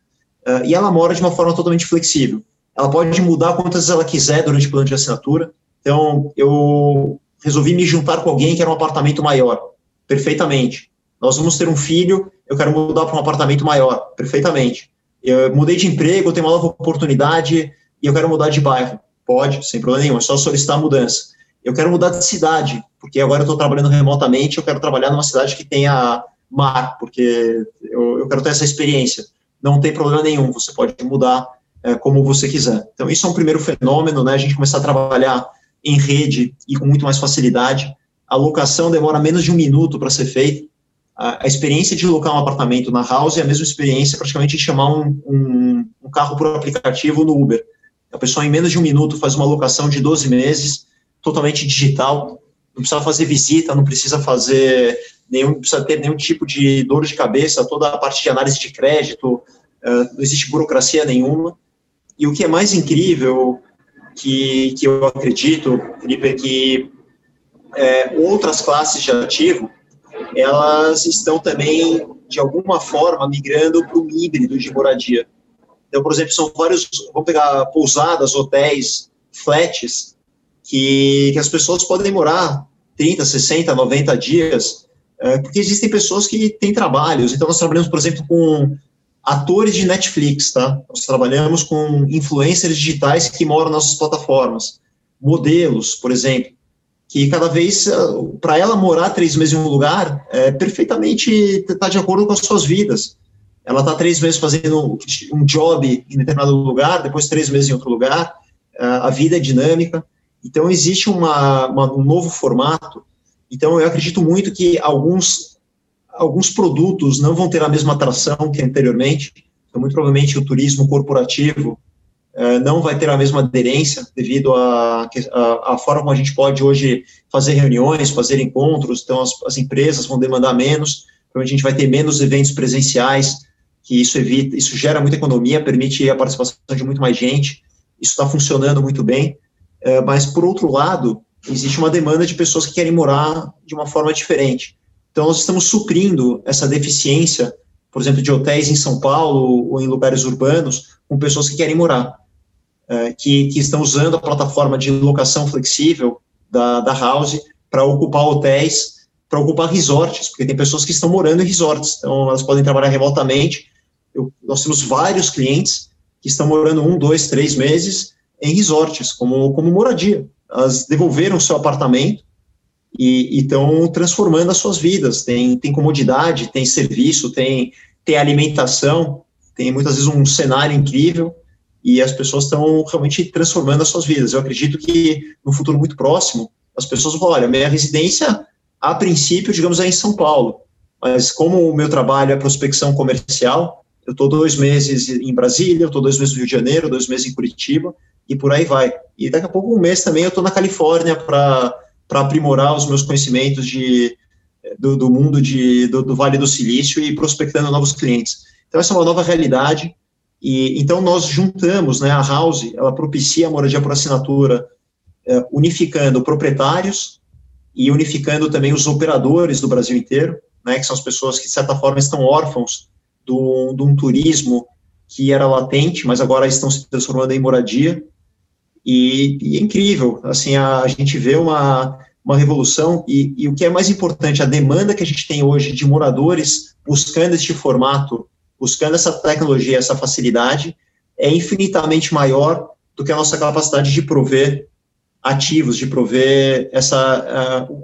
[SPEAKER 2] uh, e ela mora de uma forma totalmente flexível. Ela pode mudar quantas ela quiser durante o plano de assinatura. Então, eu resolvi me juntar com alguém que era um apartamento maior, perfeitamente. Nós vamos ter um filho, eu quero mudar para um apartamento maior, perfeitamente. Eu mudei de emprego, eu tenho uma nova oportunidade e eu quero mudar de bairro. Pode, sem problema nenhum, é só solicitar a mudança. Eu quero mudar de cidade, porque agora eu estou trabalhando remotamente, eu quero trabalhar numa cidade que tenha mar, porque eu, eu quero ter essa experiência. Não tem problema nenhum, você pode mudar é, como você quiser. Então, isso é um primeiro fenômeno, né? A gente começar a trabalhar em rede e com muito mais facilidade. A locação demora menos de um minuto para ser feita. A, experiência de locar um apartamento na house é a mesma experiência praticamente de chamar um, um, um carro por aplicativo no Uber. A pessoa, em menos de um minuto, faz uma locação de 12 meses, totalmente digital, não precisa fazer visita, não precisa fazer nenhum, precisa ter nenhum tipo de dor de cabeça, toda a parte de análise de crédito, não existe burocracia nenhuma. E o que é mais incrível, que, que eu acredito, Felipe, é que é, outras classes de ativo, elas estão também, de alguma forma, migrando para o híbrido de moradia. Então, por exemplo, são vários, vamos pegar pousadas, hotéis, flats, que, que as pessoas podem morar 30, 60, 90 dias, é, porque existem pessoas que têm trabalhos. Então, nós trabalhamos, por exemplo, com atores de Netflix, tá? Nós trabalhamos com influencers digitais que moram nas nossas plataformas, modelos, por exemplo, que cada vez, é, para ela morar três meses em um lugar, é perfeitamente está de acordo com as suas vidas. Ela está três meses fazendo um job em determinado lugar, depois três meses em outro lugar, é, a vida é dinâmica. Então, existe uma, uma, um novo formato. Então, eu acredito muito que alguns, alguns produtos não vão ter a mesma atração que anteriormente. Então, muito provavelmente, o turismo corporativo eh, não vai ter a mesma aderência devido à a, a, forma como a gente pode hoje fazer reuniões, fazer encontros. Então, as, as empresas vão demandar menos. Provavelmente, a gente vai ter menos eventos presenciais, que isso evita, isso gera muita economia, permite a participação de muito mais gente. Isso está funcionando muito bem. É, mas, por outro lado, existe uma demanda de pessoas que querem morar de uma forma diferente. Então, nós estamos suprindo essa deficiência, por exemplo, de hotéis em São Paulo ou em lugares urbanos, com pessoas que querem morar, é, que, que estão usando a plataforma de locação flexível da, da House para ocupar hotéis, para ocupar resorts, porque tem pessoas que estão morando em resorts, então elas podem trabalhar remotamente. Eu, nós temos vários clientes que estão morando um, dois, três meses em resorts, como, como moradia. Elas devolveram seu apartamento e estão transformando as suas vidas. Tem, tem comodidade, tem serviço, tem, tem alimentação, tem muitas vezes um cenário incrível e as pessoas estão realmente transformando as suas vidas. Eu acredito que no futuro muito próximo, as pessoas vão olha, minha residência, a princípio, digamos, é em São Paulo, mas como o meu trabalho é prospecção comercial, eu estou dois meses em Brasília, eu estou dois meses no Rio de Janeiro, dois meses em Curitiba, e por aí vai. E daqui a pouco, um mês também, eu estou na Califórnia para aprimorar os meus conhecimentos de, do, do mundo de, do, do, Vale do Silício e prospectando novos clientes. Então, essa é uma nova realidade. E então, nós juntamos, né, a House, ela propicia a moradia por assinatura, é, unificando proprietários e unificando também os operadores do Brasil inteiro, né, que são as pessoas que, de certa forma, estão órfãos de um turismo que era latente, mas agora estão se transformando em moradia, e, e é incrível, assim, a, a, gente vê uma, uma revolução, e, e, o que é mais importante, a demanda que a gente tem hoje de moradores buscando este formato, buscando essa tecnologia, essa facilidade, é infinitamente maior do que a nossa capacidade de prover ativos, de prover essa, uh,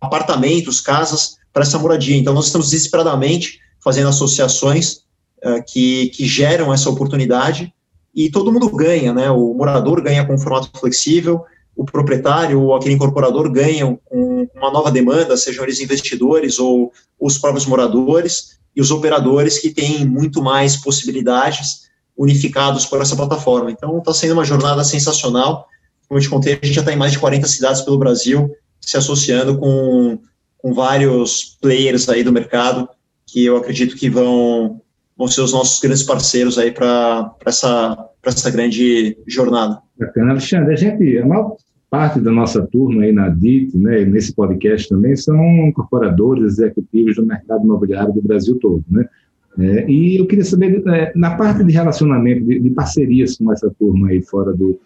[SPEAKER 2] apartamentos, casas para essa moradia. Então, nós estamos desesperadamente fazendo associações uh, que, que geram essa oportunidade e todo mundo ganha, né? O morador ganha com um formato flexível, o proprietário ou aquele incorporador ganham com uma nova demanda, sejam eles investidores ou os próprios moradores, e os operadores que têm muito mais possibilidades unificados por essa plataforma. Então, está sendo uma jornada sensacional. Como eu te contei, a gente já está em mais de 40 cidades pelo Brasil, se associando com, com vários players aí do mercado, que eu acredito que vão, vão ser os nossos grandes parceiros aí para essa, essa grande jornada.
[SPEAKER 1] Bacana, Alexandre. A gente, a maior parte da nossa turma aí na DIT, né, nesse podcast também, são incorporadores executivos do mercado imobiliário do Brasil todo, né? É, e eu queria saber, é, na parte de relacionamento, de, de, parcerias com essa turma aí fora do,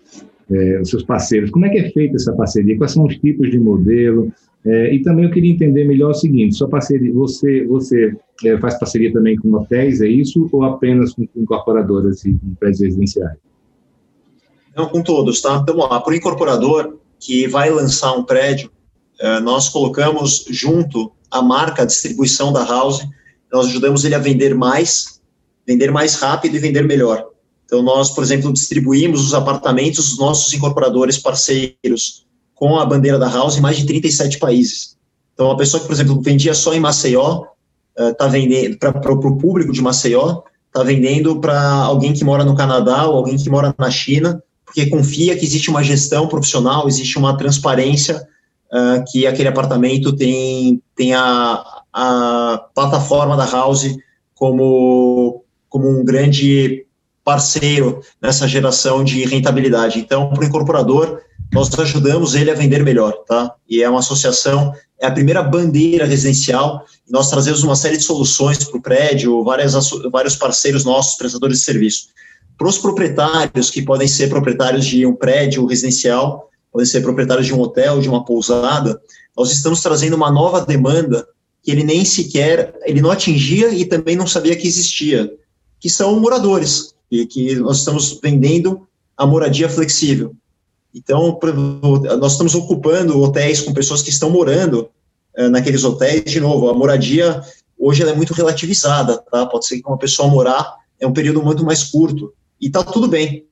[SPEAKER 1] é, seus parceiros, como é que é feita essa parceria? Quais são os tipos de modelo? É, e também eu queria entender melhor o seguinte: sua parceria, você, você é, faz parceria também com hotéis, é isso, ou apenas com, com incorporadoras e prédios residenciais?
[SPEAKER 2] Não, com todos, tá? Então, lá, por incorporador que vai lançar um prédio, eh, nós colocamos junto a marca, a distribuição da house, nós ajudamos ele a vender mais, vender mais rápido e vender melhor. Então, nós, por exemplo, distribuímos os apartamentos dos nossos incorporadores parceiros com a bandeira da House em mais de 37 países. Então, a pessoa que, por exemplo, vendia só em Maceió, está uh, vendendo para o público de Maceió, está vendendo para alguém que mora no Canadá ou alguém que mora na China, porque confia que existe uma gestão profissional, existe uma transparência uh, que aquele apartamento tem, tem a, a plataforma da House como, como um grande parceiro nessa geração de rentabilidade. Então, para o incorporador, nós ajudamos ele a vender melhor, tá? E é uma associação, é a primeira bandeira residencial, nós trazemos uma série de soluções para o prédio, várias, vários parceiros nossos, prestadores de serviço para os proprietários, que podem ser proprietários de um prédio residencial, podem ser proprietários de um hotel, de uma pousada, nós estamos trazendo uma nova demanda que ele nem sequer, ele não atingia e também não sabia que existia, que são moradores, e que nós estamos vendendo a moradia flexível. Então, nós estamos ocupando hotéis com pessoas que estão morando uh, naqueles hotéis, de novo, a moradia hoje é muito relativizada, tá? Pode ser que uma pessoa morar é um período muito mais curto e está tudo bem.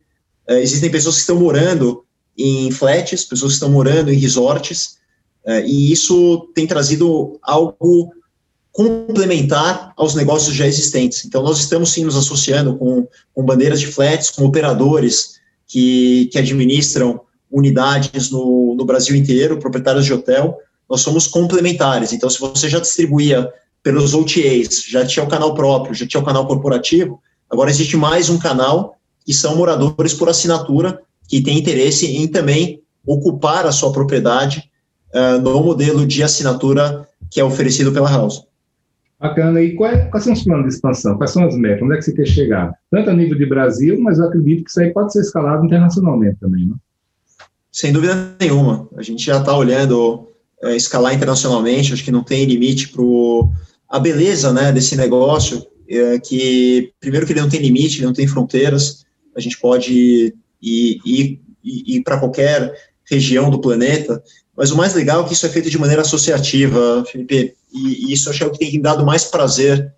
[SPEAKER 2] É, existem pessoas que estão morando em flats, pessoas que estão morando em resorts, é, e isso tem trazido algo complementar aos negócios já existentes. Então, nós estamos sim nos associando com, com bandeiras de flats, com operadores que, que administram unidades no, no Brasil inteiro, proprietários de hotel. Nós somos complementares. Então, se você já distribuía pelos OTAs, já tinha o canal próprio, já tinha o canal corporativo, Agora existe mais um canal que são moradores por assinatura que têm interesse em também ocupar a sua propriedade uh, no modelo de assinatura que é oferecido pela House.
[SPEAKER 1] Bacana. E quais, quais, são os planos de expansão? Quais são as metas? Onde é que você quer chegar? Tanto a nível de Brasil, mas eu acredito que isso aí pode ser escalado internacionalmente também, não?
[SPEAKER 2] Sem dúvida nenhuma. A gente já está olhando é, escalar internacionalmente, acho que não tem limite para a beleza né, desse negócio é, que, primeiro, que ele não tem limite, ele não tem fronteiras, a gente pode ir, ir, ir, ir para qualquer região do planeta, mas o mais legal é que isso é feito de maneira associativa, Felipe, e, e isso acho que é o que tem dado mais prazer,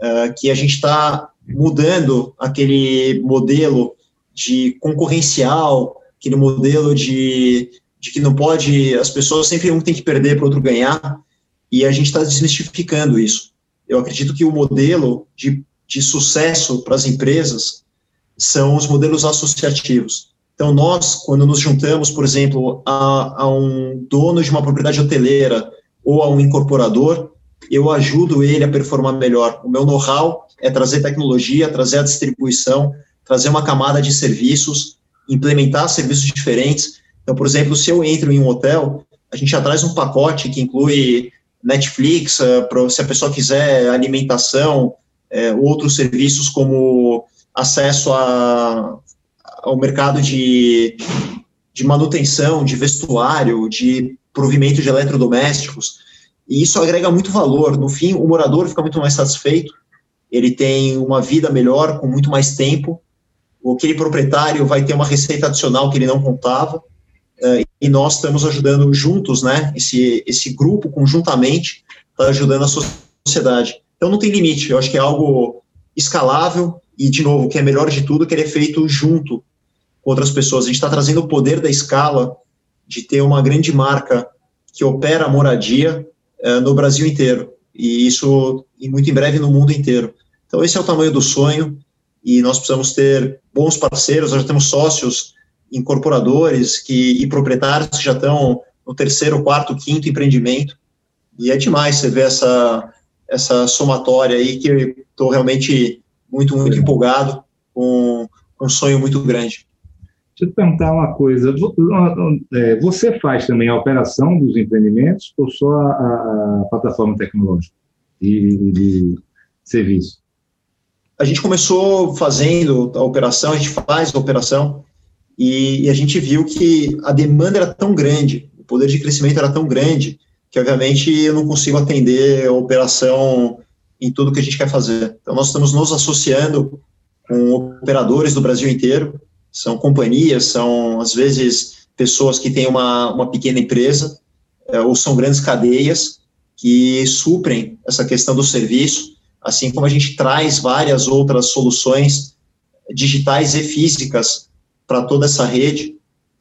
[SPEAKER 2] uh, que a gente está mudando aquele modelo de concorrencial, aquele modelo de, de que não pode, as pessoas sempre um tem que perder para outro ganhar, e a gente está desmistificando isso. Eu acredito que o modelo de, de sucesso para as empresas são os modelos associativos. Então, nós, quando nos juntamos, por exemplo, a, a um dono de uma propriedade hoteleira ou a um incorporador, eu ajudo ele a performar melhor. O meu know-how é trazer tecnologia, trazer a distribuição, trazer uma camada de serviços, implementar serviços diferentes. Então, por exemplo, se eu entro em um hotel, a gente já traz um pacote que inclui Netflix, pra, se a pessoa quiser alimentação, uh, outros serviços como acesso a, ao mercado de, de manutenção, de vestuário, de provimento de eletrodomésticos, e isso agrega muito valor. No fim, o morador fica muito mais satisfeito, ele tem uma vida melhor, com muito mais tempo, aquele proprietário vai ter uma receita adicional que ele não contava, uh, e nós estamos ajudando juntos, né, esse, esse grupo conjuntamente está ajudando a sociedade. Então não tem limite, eu acho que é algo escalável e, de novo, o que é melhor de tudo, que ele é feito junto com outras pessoas. A gente está trazendo o poder da escala de ter uma grande marca que opera a moradia uh, no Brasil inteiro. E isso, e muito em breve, no mundo inteiro. Então, esse é o tamanho do sonho e nós precisamos ter bons parceiros. Nós já temos sócios incorporadores que, e proprietários que já estão no terceiro, quarto, quinto empreendimento. E é demais você ver essa, essa somatória aí que estou realmente muito, muito é. empolgado com um sonho muito grande.
[SPEAKER 1] Deixa eu te perguntar uma coisa. É, você faz também a operação dos empreendimentos ou só a, a plataforma tecnológica de, de serviço?
[SPEAKER 2] A gente começou fazendo a operação, a gente faz a operação, e, e a gente viu que a demanda era tão grande, o poder de crescimento era tão grande, que obviamente eu não consigo atender a operação em tudo que a gente quer fazer. Então, nós estamos nos associando com operadores do Brasil inteiro, são companhias, são às vezes pessoas que têm uma, uma pequena empresa, é, ou são grandes cadeias que suprem essa questão do serviço, assim como a gente traz várias outras soluções digitais e físicas para toda essa rede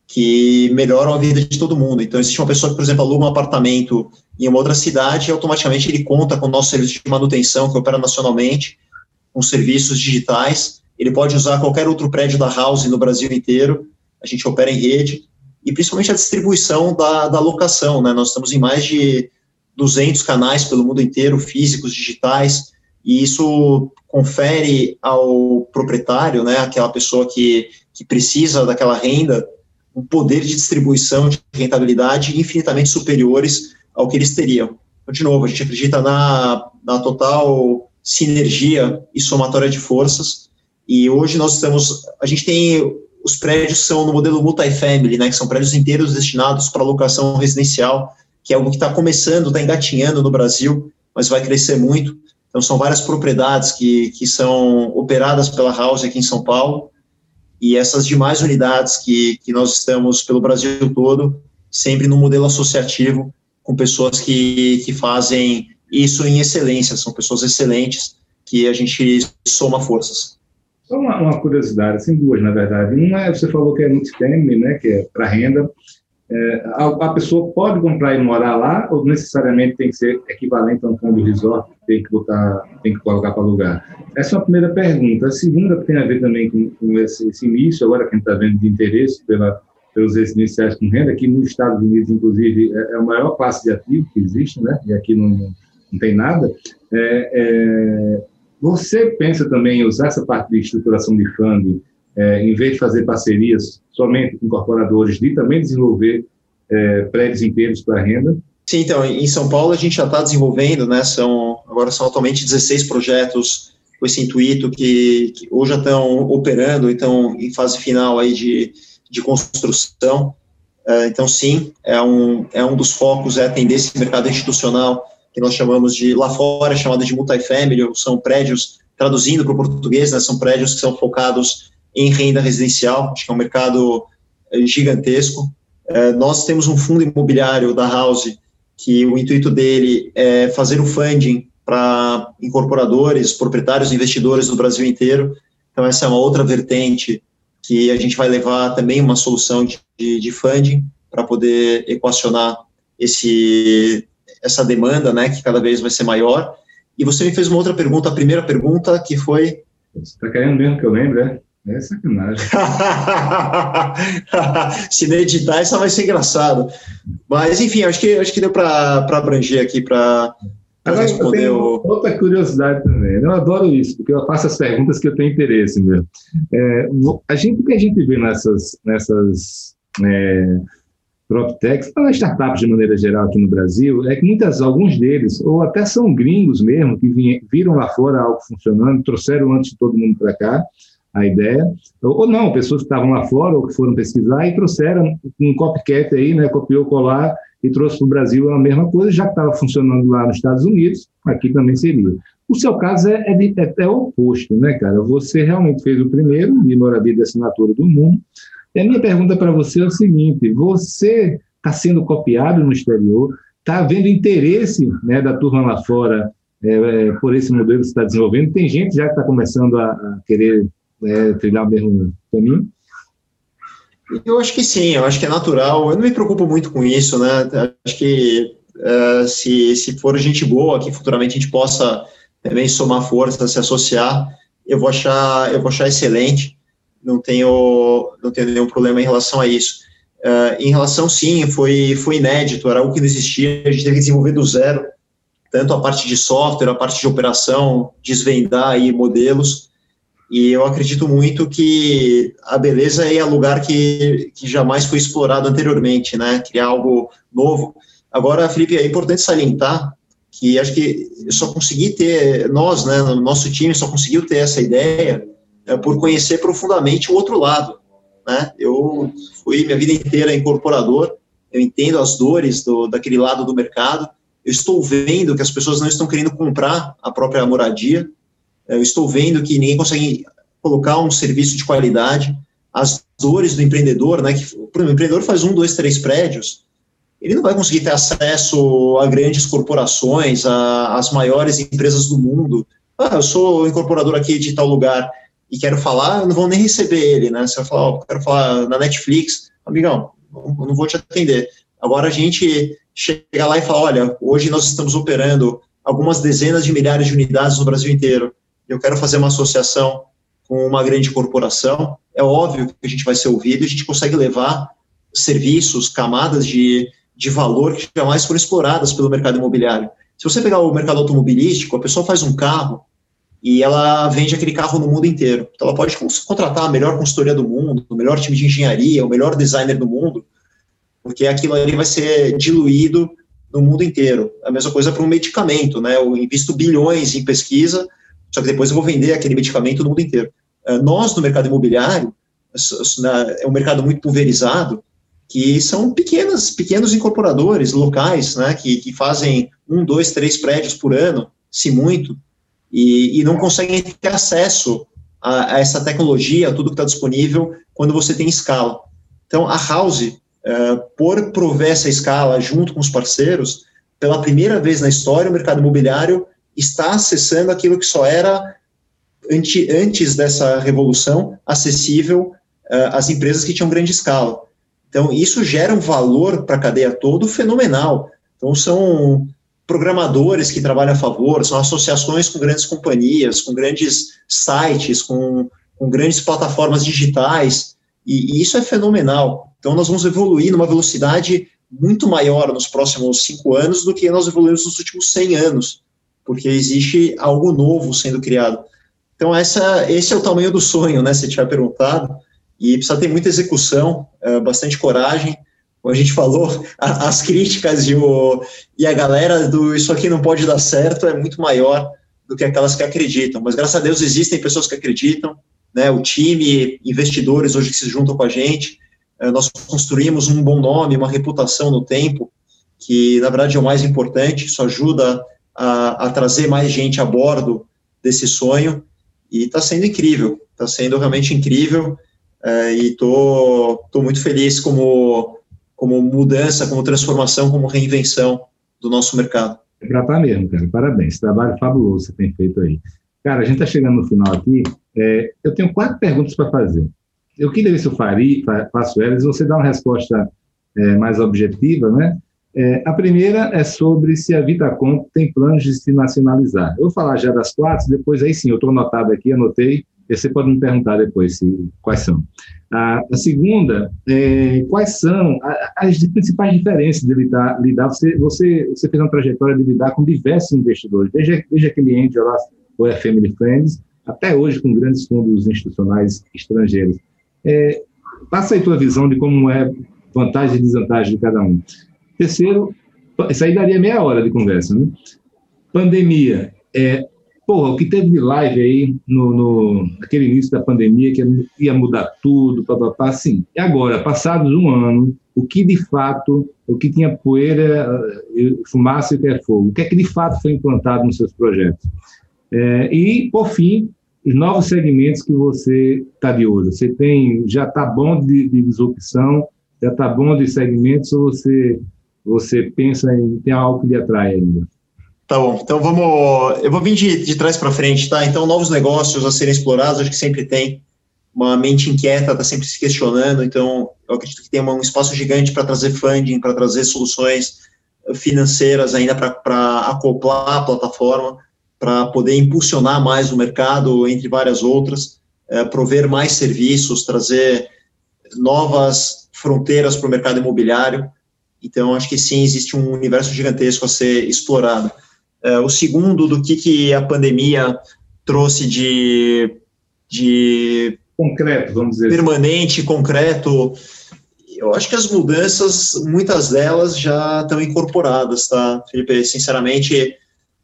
[SPEAKER 2] que melhoram a vida de todo mundo. Então, existe uma pessoa que, por exemplo, aluga um apartamento em uma outra cidade e automaticamente ele conta com o nosso serviço de manutenção que opera nacionalmente, com serviços digitais. Ele pode usar qualquer outro prédio da House no Brasil inteiro, a gente opera em rede, e principalmente a distribuição da, da locação. Né? Nós estamos em mais de 200 canais pelo mundo inteiro, físicos, digitais, e isso confere ao proprietário, né, aquela pessoa que, que precisa daquela renda, um poder de distribuição de rentabilidade infinitamente superiores ao que eles teriam. Então, de novo, a gente acredita na, na total sinergia e somatória de forças, e hoje nós estamos, a gente tem os prédios são no modelo multifamily, né, que são prédios inteiros destinados para locação residencial, que é algo que está começando, está engatinhando no Brasil, mas vai crescer muito. Então, são várias propriedades que, que são operadas pela House aqui em São Paulo, e essas demais unidades que, que nós estamos pelo Brasil todo, sempre no modelo associativo, com pessoas que, que fazem isso em excelência, são pessoas excelentes que a gente soma forças.
[SPEAKER 1] Só uma, uma curiosidade, assim, duas, na verdade. Uma é, você falou que é multifamily, né, que é para renda, é, a, a, pessoa pode comprar e morar lá ou necessariamente tem que ser equivalente a um fundo resort, tem que botar, tem que colocar para alugar? Essa é a primeira pergunta. A segunda tem a ver também com, com esse, esse, início, agora que a gente está vendo de interesse pela, pelos residenciais com renda, aqui nos Estados Unidos, inclusive, é, é a maior classe de ativo que existe, né? E aqui não, não tem nada. É, é, você pensa também em usar essa parte de estruturação de funding é, em vez de fazer parcerias somente com incorporadores, de também desenvolver é, prédios inteiros para renda?
[SPEAKER 2] Sim, então, em São Paulo a gente já está desenvolvendo, né, são, agora são atualmente 16 projetos com esse intuito que, que hoje já estão operando, então em fase final aí de, de construção, é, então sim, é um, é um dos focos, é atender esse mercado institucional que nós chamamos de, lá fora é de multifamily, são prédios, traduzindo para o português, né, são prédios que são focados em renda residencial, acho que é um mercado eh, gigantesco. É, nós temos um fundo imobiliário da House que o intuito dele é fazer o funding para incorporadores, proprietários, investidores do Brasil inteiro. Então essa é uma outra vertente que a gente vai levar também uma solução de, de, funding para poder equacionar esse essa demanda, né, que cada vez vai ser maior. E você me fez uma outra pergunta, a primeira pergunta que foi
[SPEAKER 1] você está querendo mesmo que eu lembre, é? É sacanagem. (laughs)
[SPEAKER 2] Se meditar, isso vai ser engraçado. Mas, enfim, acho que, acho que deu para abranger aqui para responder o.
[SPEAKER 1] Outra curiosidade também. Eu adoro isso, porque eu faço as perguntas que eu tenho interesse mesmo. É, a gente, o que a gente vê nessas, nessas é, PropTechs, para startups de maneira geral aqui no Brasil, é que muitas, alguns deles, ou até são gringos mesmo, que viram lá fora algo funcionando, trouxeram antes de todo mundo para cá a ideia, ou não, pessoas que estavam lá fora ou que foram pesquisar e trouxeram um copycat aí, né, copiou, colar e trouxe para o Brasil a mesma coisa, já que estava funcionando lá nos Estados Unidos, aqui também seria. O seu caso é, é, é, é o oposto, né, cara? Você realmente fez o primeiro de moradia de assinatura do mundo. E a minha pergunta para você é o seguinte: você está sendo copiado no exterior, está havendo interesse né, da turma lá fora é, é, por esse modelo que você está desenvolvendo? Tem gente já que está começando a, a querer é, trilhar o mesmo caminho?
[SPEAKER 2] Eu acho que sim, eu acho que é natural. Eu não me preocupo muito com isso, né? Acho que uh, se, se for gente boa, que futuramente a gente possa também somar forças, se associar, eu vou achar, eu vou achar excelente. Não tenho, não tenho nenhum problema em relação a isso. Uh, em relação, sim, foi, foi inédito, era algo que não existia, a gente teve que desenvolver do zero, tanto a parte de software, a parte de operação, desvendar aí modelos, e eu acredito muito que a beleza é lugar que, que jamais foi explorado anteriormente, né? Criar algo novo. Agora, Felipe, é importante salientar que acho que eu só consegui ter, nós, né, no nosso time, só conseguiu ter essa ideia é, por conhecer profundamente o outro lado, né? Eu fui minha vida inteira incorporador, eu entendo as dores do, daquele lado do mercado, eu estou vendo que as pessoas não estão querendo comprar a própria moradia, eu estou vendo que ninguém consegue colocar um serviço de qualidade. As dores do empreendedor, né? Que, por exemplo, o empreendedor faz um, dois, três prédios, ele não vai conseguir ter acesso a grandes corporações, às maiores empresas do mundo. Ah, eu sou incorporador aqui de tal lugar e quero falar, não vão nem receber ele, né? Você vai falar, oh, quero falar na Netflix, amigão, não, vou te atender. Agora a gente chega lá e fala, olha, hoje nós estamos operando algumas dezenas de milhares de unidades no Brasil inteiro eu quero fazer uma associação com uma grande corporação, é óbvio que a gente vai ser ouvido e a gente consegue levar serviços, camadas de, de valor que jamais foram exploradas pelo mercado imobiliário. Se você pegar o mercado automobilístico, a pessoa faz um carro e ela vende aquele carro no mundo inteiro. Então, ela pode contratar a melhor consultoria do mundo, o melhor time de engenharia, o melhor designer do mundo, porque aquilo ali vai ser diluído no mundo inteiro. A mesma coisa para um medicamento, né? Eu invisto bilhões em pesquisa só que depois eu vou vender aquele medicamento no mundo inteiro. Uh, nós, no mercado imobiliário, é um mercado muito pulverizado, que são pequenas, pequenos incorporadores locais, né, que, que fazem um, dois, três prédios por ano, se muito, e, e não conseguem ter acesso a, a essa tecnologia, a tudo que está disponível, quando você tem escala. Então, a House, uh, por prover essa escala junto com os parceiros, pela primeira vez na história, o mercado imobiliário está acessando aquilo que só era antes dessa revolução acessível uh, às empresas que tinham grande escala. Então, isso gera um valor para a cadeia toda fenomenal. Então, são programadores que trabalham a favor, são associações com grandes companhias, com grandes sites, com, com grandes plataformas digitais, e, e isso é fenomenal. Então, nós vamos evoluir numa velocidade muito maior nos próximos cinco anos do que nós evoluímos nos últimos 100 anos porque existe algo novo sendo criado. Então, essa, esse é o tamanho do sonho, né, se tiver perguntado, e precisa ter muita execução, é, bastante coragem, como a gente falou, (laughs) as críticas e, o, e a galera do isso aqui não pode dar certo é muito maior do que aquelas que acreditam, mas graças a Deus existem pessoas que acreditam, né, o time, investidores hoje que se juntam com a gente, é, nós construímos um bom nome, uma reputação no tempo, que na verdade é o mais importante, isso ajuda a, a trazer mais gente a bordo desse sonho e está sendo incrível, está sendo realmente incrível é, e tô, tô muito feliz como, como mudança, como transformação, como reinvenção do nosso mercado.
[SPEAKER 1] É para tá mesmo, cara. Parabéns. Trabalho fabuloso você tem feito aí. Cara, a gente está chegando no final aqui. É, eu tenho quatro perguntas para fazer. Eu queria ver se eu faria, faço elas, você dá uma resposta é, mais objetiva, né? É, a primeira é sobre se a Vitacom tem planos de se nacionalizar. Eu vou falar já das quatro, depois aí sim, eu estou anotado aqui, anotei, e você pode me perguntar depois se, quais são. A, a segunda, é, quais são as principais diferenças de lidar, lidar você, você, você fez uma trajetória de lidar com diversos investidores, desde, desde aquele Angel lá, o Family Friends, até hoje com grandes fundos institucionais estrangeiros. É, passa aí tua visão de como é vantagem e desvantagem de cada um. Terceiro, isso aí daria meia hora de conversa, né? Pandemia. É, porra, o que teve de live aí no, no naquele início da pandemia, que ia mudar tudo, papapá, sim. E agora, passados um ano, o que de fato, o que tinha poeira, eh, fumaça e quer fogo, o que é que de fato foi implantado nos seus projetos? É, e, por fim, os novos segmentos que você está de olho. Você tem, já está bom de, de disrupção, já está bom de segmentos, ou você você pensa em ter algo que lhe atrai ainda?
[SPEAKER 2] Tá bom, então vamos. Eu vou vir de, de trás para frente, tá? Então, novos negócios a serem explorados, acho que sempre tem. Uma mente inquieta, está sempre se questionando. Então, eu acredito que tem um espaço gigante para trazer funding, para trazer soluções financeiras ainda para acoplar a plataforma, para poder impulsionar mais o mercado, entre várias outras, é, prover mais serviços, trazer novas fronteiras para o mercado imobiliário. Então, acho que sim, existe um universo gigantesco a ser explorado. É, o segundo, do que, que a pandemia trouxe de, de
[SPEAKER 1] concreto, vamos dizer.
[SPEAKER 2] Assim. Permanente, concreto. Eu acho que as mudanças, muitas delas já estão incorporadas, tá, Felipe? Sinceramente,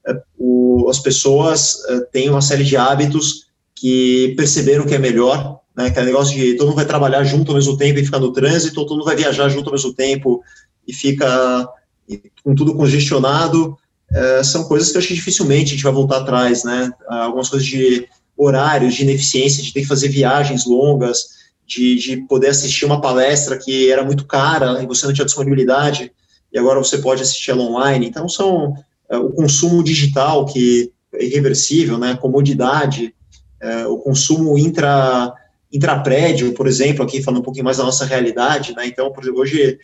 [SPEAKER 2] é, o, as pessoas é, têm uma série de hábitos que perceberam que é melhor, né? Aquele negócio de todo mundo vai trabalhar junto ao mesmo tempo e ficar no trânsito, ou todo mundo vai viajar junto ao mesmo tempo e fica com tudo congestionado. É, são coisas que eu acho que dificilmente a gente vai voltar atrás, né? Algumas coisas de horários, de ineficiência, de ter que fazer viagens longas, de, de poder assistir uma palestra que era muito cara e você não tinha disponibilidade, e agora você pode assistir ela online. Então, são é, o consumo digital, que é irreversível, né? Comodidade, é, o consumo intra intraprédio, por exemplo, aqui falando um pouquinho mais da nossa realidade, né? Então, por exemplo, hoje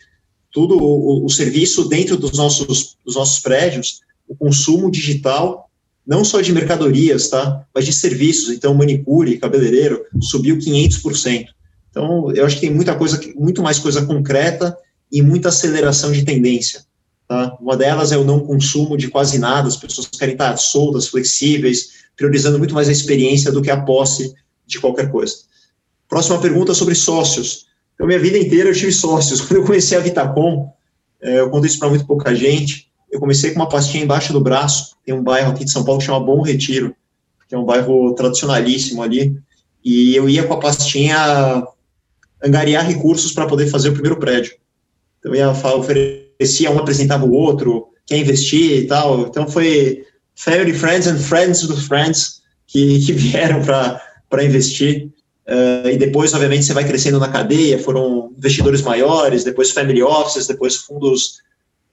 [SPEAKER 2] tudo o, o serviço dentro dos nossos dos nossos prédios, o consumo digital não só de mercadorias, tá? Mas de serviços. Então, manicure, cabeleireiro, subiu 500%. Então, eu acho que tem muita coisa, muito mais coisa concreta e muita aceleração de tendência. Tá? Uma delas é o não consumo de quase nada, as pessoas querem estar soltas, flexíveis, priorizando muito mais a experiência do que a posse de qualquer coisa. Próxima pergunta sobre sócios. Então, minha vida inteira eu tive sócios. (laughs) Quando eu conheci a Vitacom, é, eu conto isso para muito pouca gente, eu comecei com uma pastinha embaixo do braço, tem um bairro aqui de São Paulo que chama Bom Retiro, que é um bairro tradicionalíssimo ali, e eu ia com a pastinha angariar recursos para poder fazer o primeiro prédio. Então, eu ia oferecia um apresentava o outro, quer investir e tal, então foi family friends and friends of friends que, que vieram para investir, uh, e depois, obviamente, você vai crescendo na cadeia, foram investidores maiores, depois family offices, depois fundos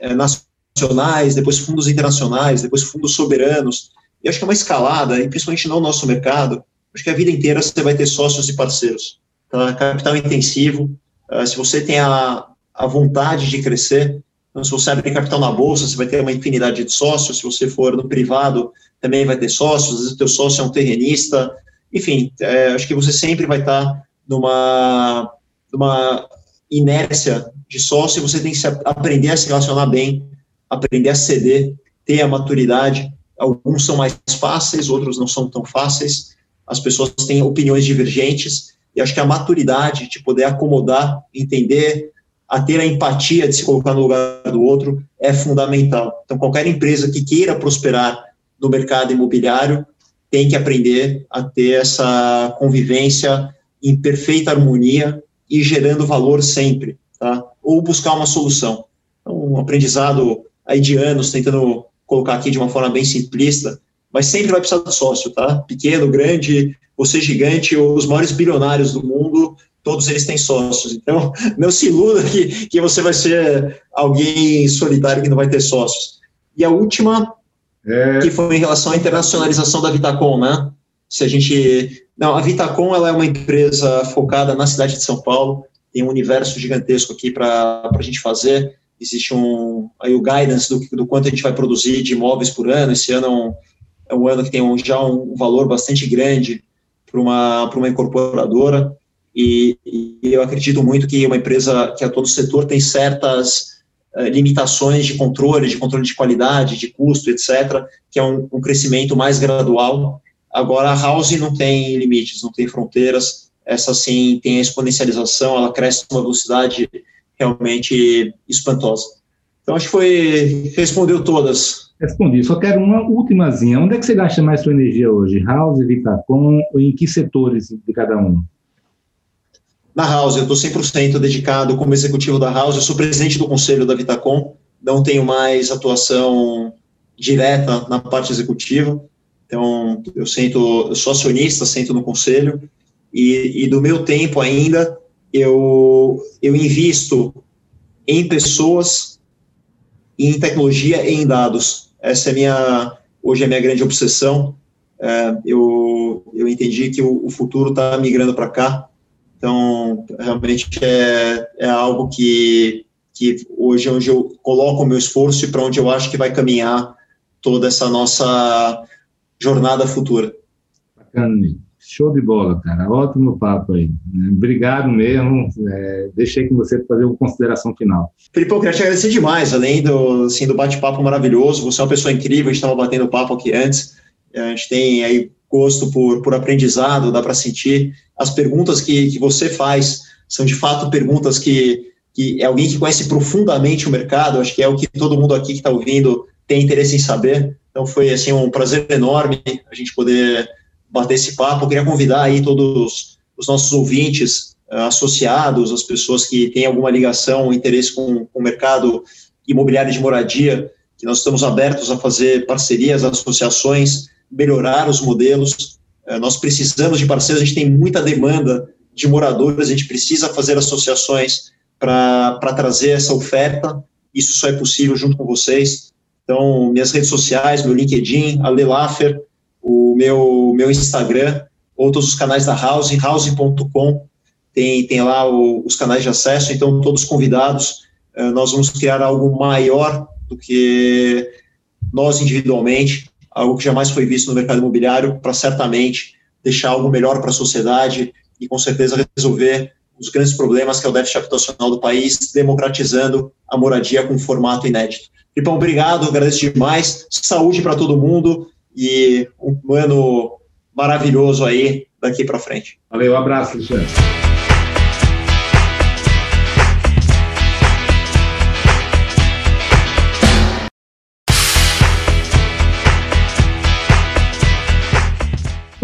[SPEAKER 2] uh, nacionais, depois fundos internacionais, depois fundos soberanos. E acho que é uma escalada, e principalmente no nosso mercado, acho que a vida inteira você vai ter sócios e parceiros. Tá? Capital intensivo, uh, se você tem a, a vontade de crescer, então, se você abrir capital na bolsa, você vai ter uma infinidade de sócios, se você for no privado, também vai ter sócios, às vezes o teu sócio é um terrenista, enfim, é, acho que você sempre vai estar numa, numa inércia de sócio você tem que se, aprender a se relacionar bem aprender a ceder, ter a maturidade. Alguns são mais fáceis, outros não são tão fáceis. As pessoas têm opiniões divergentes e acho que a maturidade de poder acomodar, entender, a ter a empatia de se colocar no lugar do outro é fundamental. Então, qualquer empresa que queira prosperar no mercado imobiliário tem que aprender a ter essa convivência em perfeita harmonia e gerando valor sempre, tá? Ou buscar uma solução. Então, um aprendizado aí de anos tentando colocar aqui de uma forma bem simplista, mas sempre vai precisar de sócio, tá? Pequeno, grande, você gigante, os maiores bilionários do mundo, todos eles têm sócios. Então, (laughs) não se iluda que, que você vai ser alguém solitário que não vai ter sócios. E a última, é... que foi em relação à internacionalização da Vitacom, né? Se a gente... Não, a Vitacom, ela é uma empresa focada na cidade de São Paulo, tem um universo gigantesco aqui para a gente fazer, existe um aí o guidance do, do quanto a gente vai produzir de imóveis por ano. Esse ano é um, é um ano que tem um, já um valor bastante grande para uma, uma incorporadora. E, e, eu acredito muito que uma empresa que atua no setor tem certas limitações de controle, de controle de qualidade, de custo, etc., que é um, um crescimento mais gradual. Agora, a House não tem limites, não tem fronteiras. Essa, sim, tem a exponencialização, ela cresce com uma velocidade realmente espantosa. Então, acho que foi, respondeu todas.
[SPEAKER 1] Respondi, só quero uma últimazinha. Onde é que você gasta mais sua energia hoje? House, Vitacom, em que setores de cada um?
[SPEAKER 2] Na House, eu estou 100% dedicado como executivo da House, eu sou presidente do conselho da Vitacom, não tenho mais atuação direta na parte executiva, então eu sento, eu sou acionista, sento no conselho, e, e do meu tempo ainda, eu, eu invisto em pessoas, em tecnologia e em dados. essa é minha, hoje é minha grande obsessão. É, eu, eu entendi que o, o futuro está migrando para cá, então realmente é, é algo que, que hoje é onde eu coloco o meu esforço e para onde eu acho que vai caminhar toda essa nossa jornada futura.
[SPEAKER 1] Bacana, Show de bola, cara. Ótimo papo aí. Obrigado mesmo. É, deixei com você fazer uma consideração final.
[SPEAKER 2] Felipe, eu queria te agradecer demais, além do, assim, do bate-papo maravilhoso. Você é uma pessoa incrível, a gente estava batendo papo aqui antes. A gente tem aí gosto por, por aprendizado, dá para sentir. As perguntas que, que você faz são de fato perguntas que, que é alguém que conhece profundamente o mercado, acho que é o que todo mundo aqui que está ouvindo tem interesse em saber. Então foi assim um prazer enorme a gente poder bater esse papo. Eu queria convidar aí todos os nossos ouvintes uh, associados, as pessoas que têm alguma ligação, interesse com, com o mercado imobiliário de moradia, que nós estamos abertos a fazer parcerias, associações, melhorar os modelos. Uh, nós precisamos de parceiros, a gente tem muita demanda de moradores, a gente precisa fazer associações para trazer essa oferta. Isso só é possível junto com vocês. Então, minhas redes sociais, meu LinkedIn, Ale Laffer, o meu, meu Instagram, outros os canais da House, house.com, tem, tem lá o, os canais de acesso, então todos convidados, uh, nós vamos criar algo maior do que nós individualmente, algo que jamais foi visto no mercado imobiliário, para certamente deixar algo melhor para a sociedade e com certeza resolver os grandes problemas que é o déficit habitacional do país, democratizando a moradia com um formato inédito. Filipão, obrigado, agradeço demais. Saúde para todo mundo e um ano maravilhoso aí daqui para frente.
[SPEAKER 1] Valeu, um abraço, Alexandre.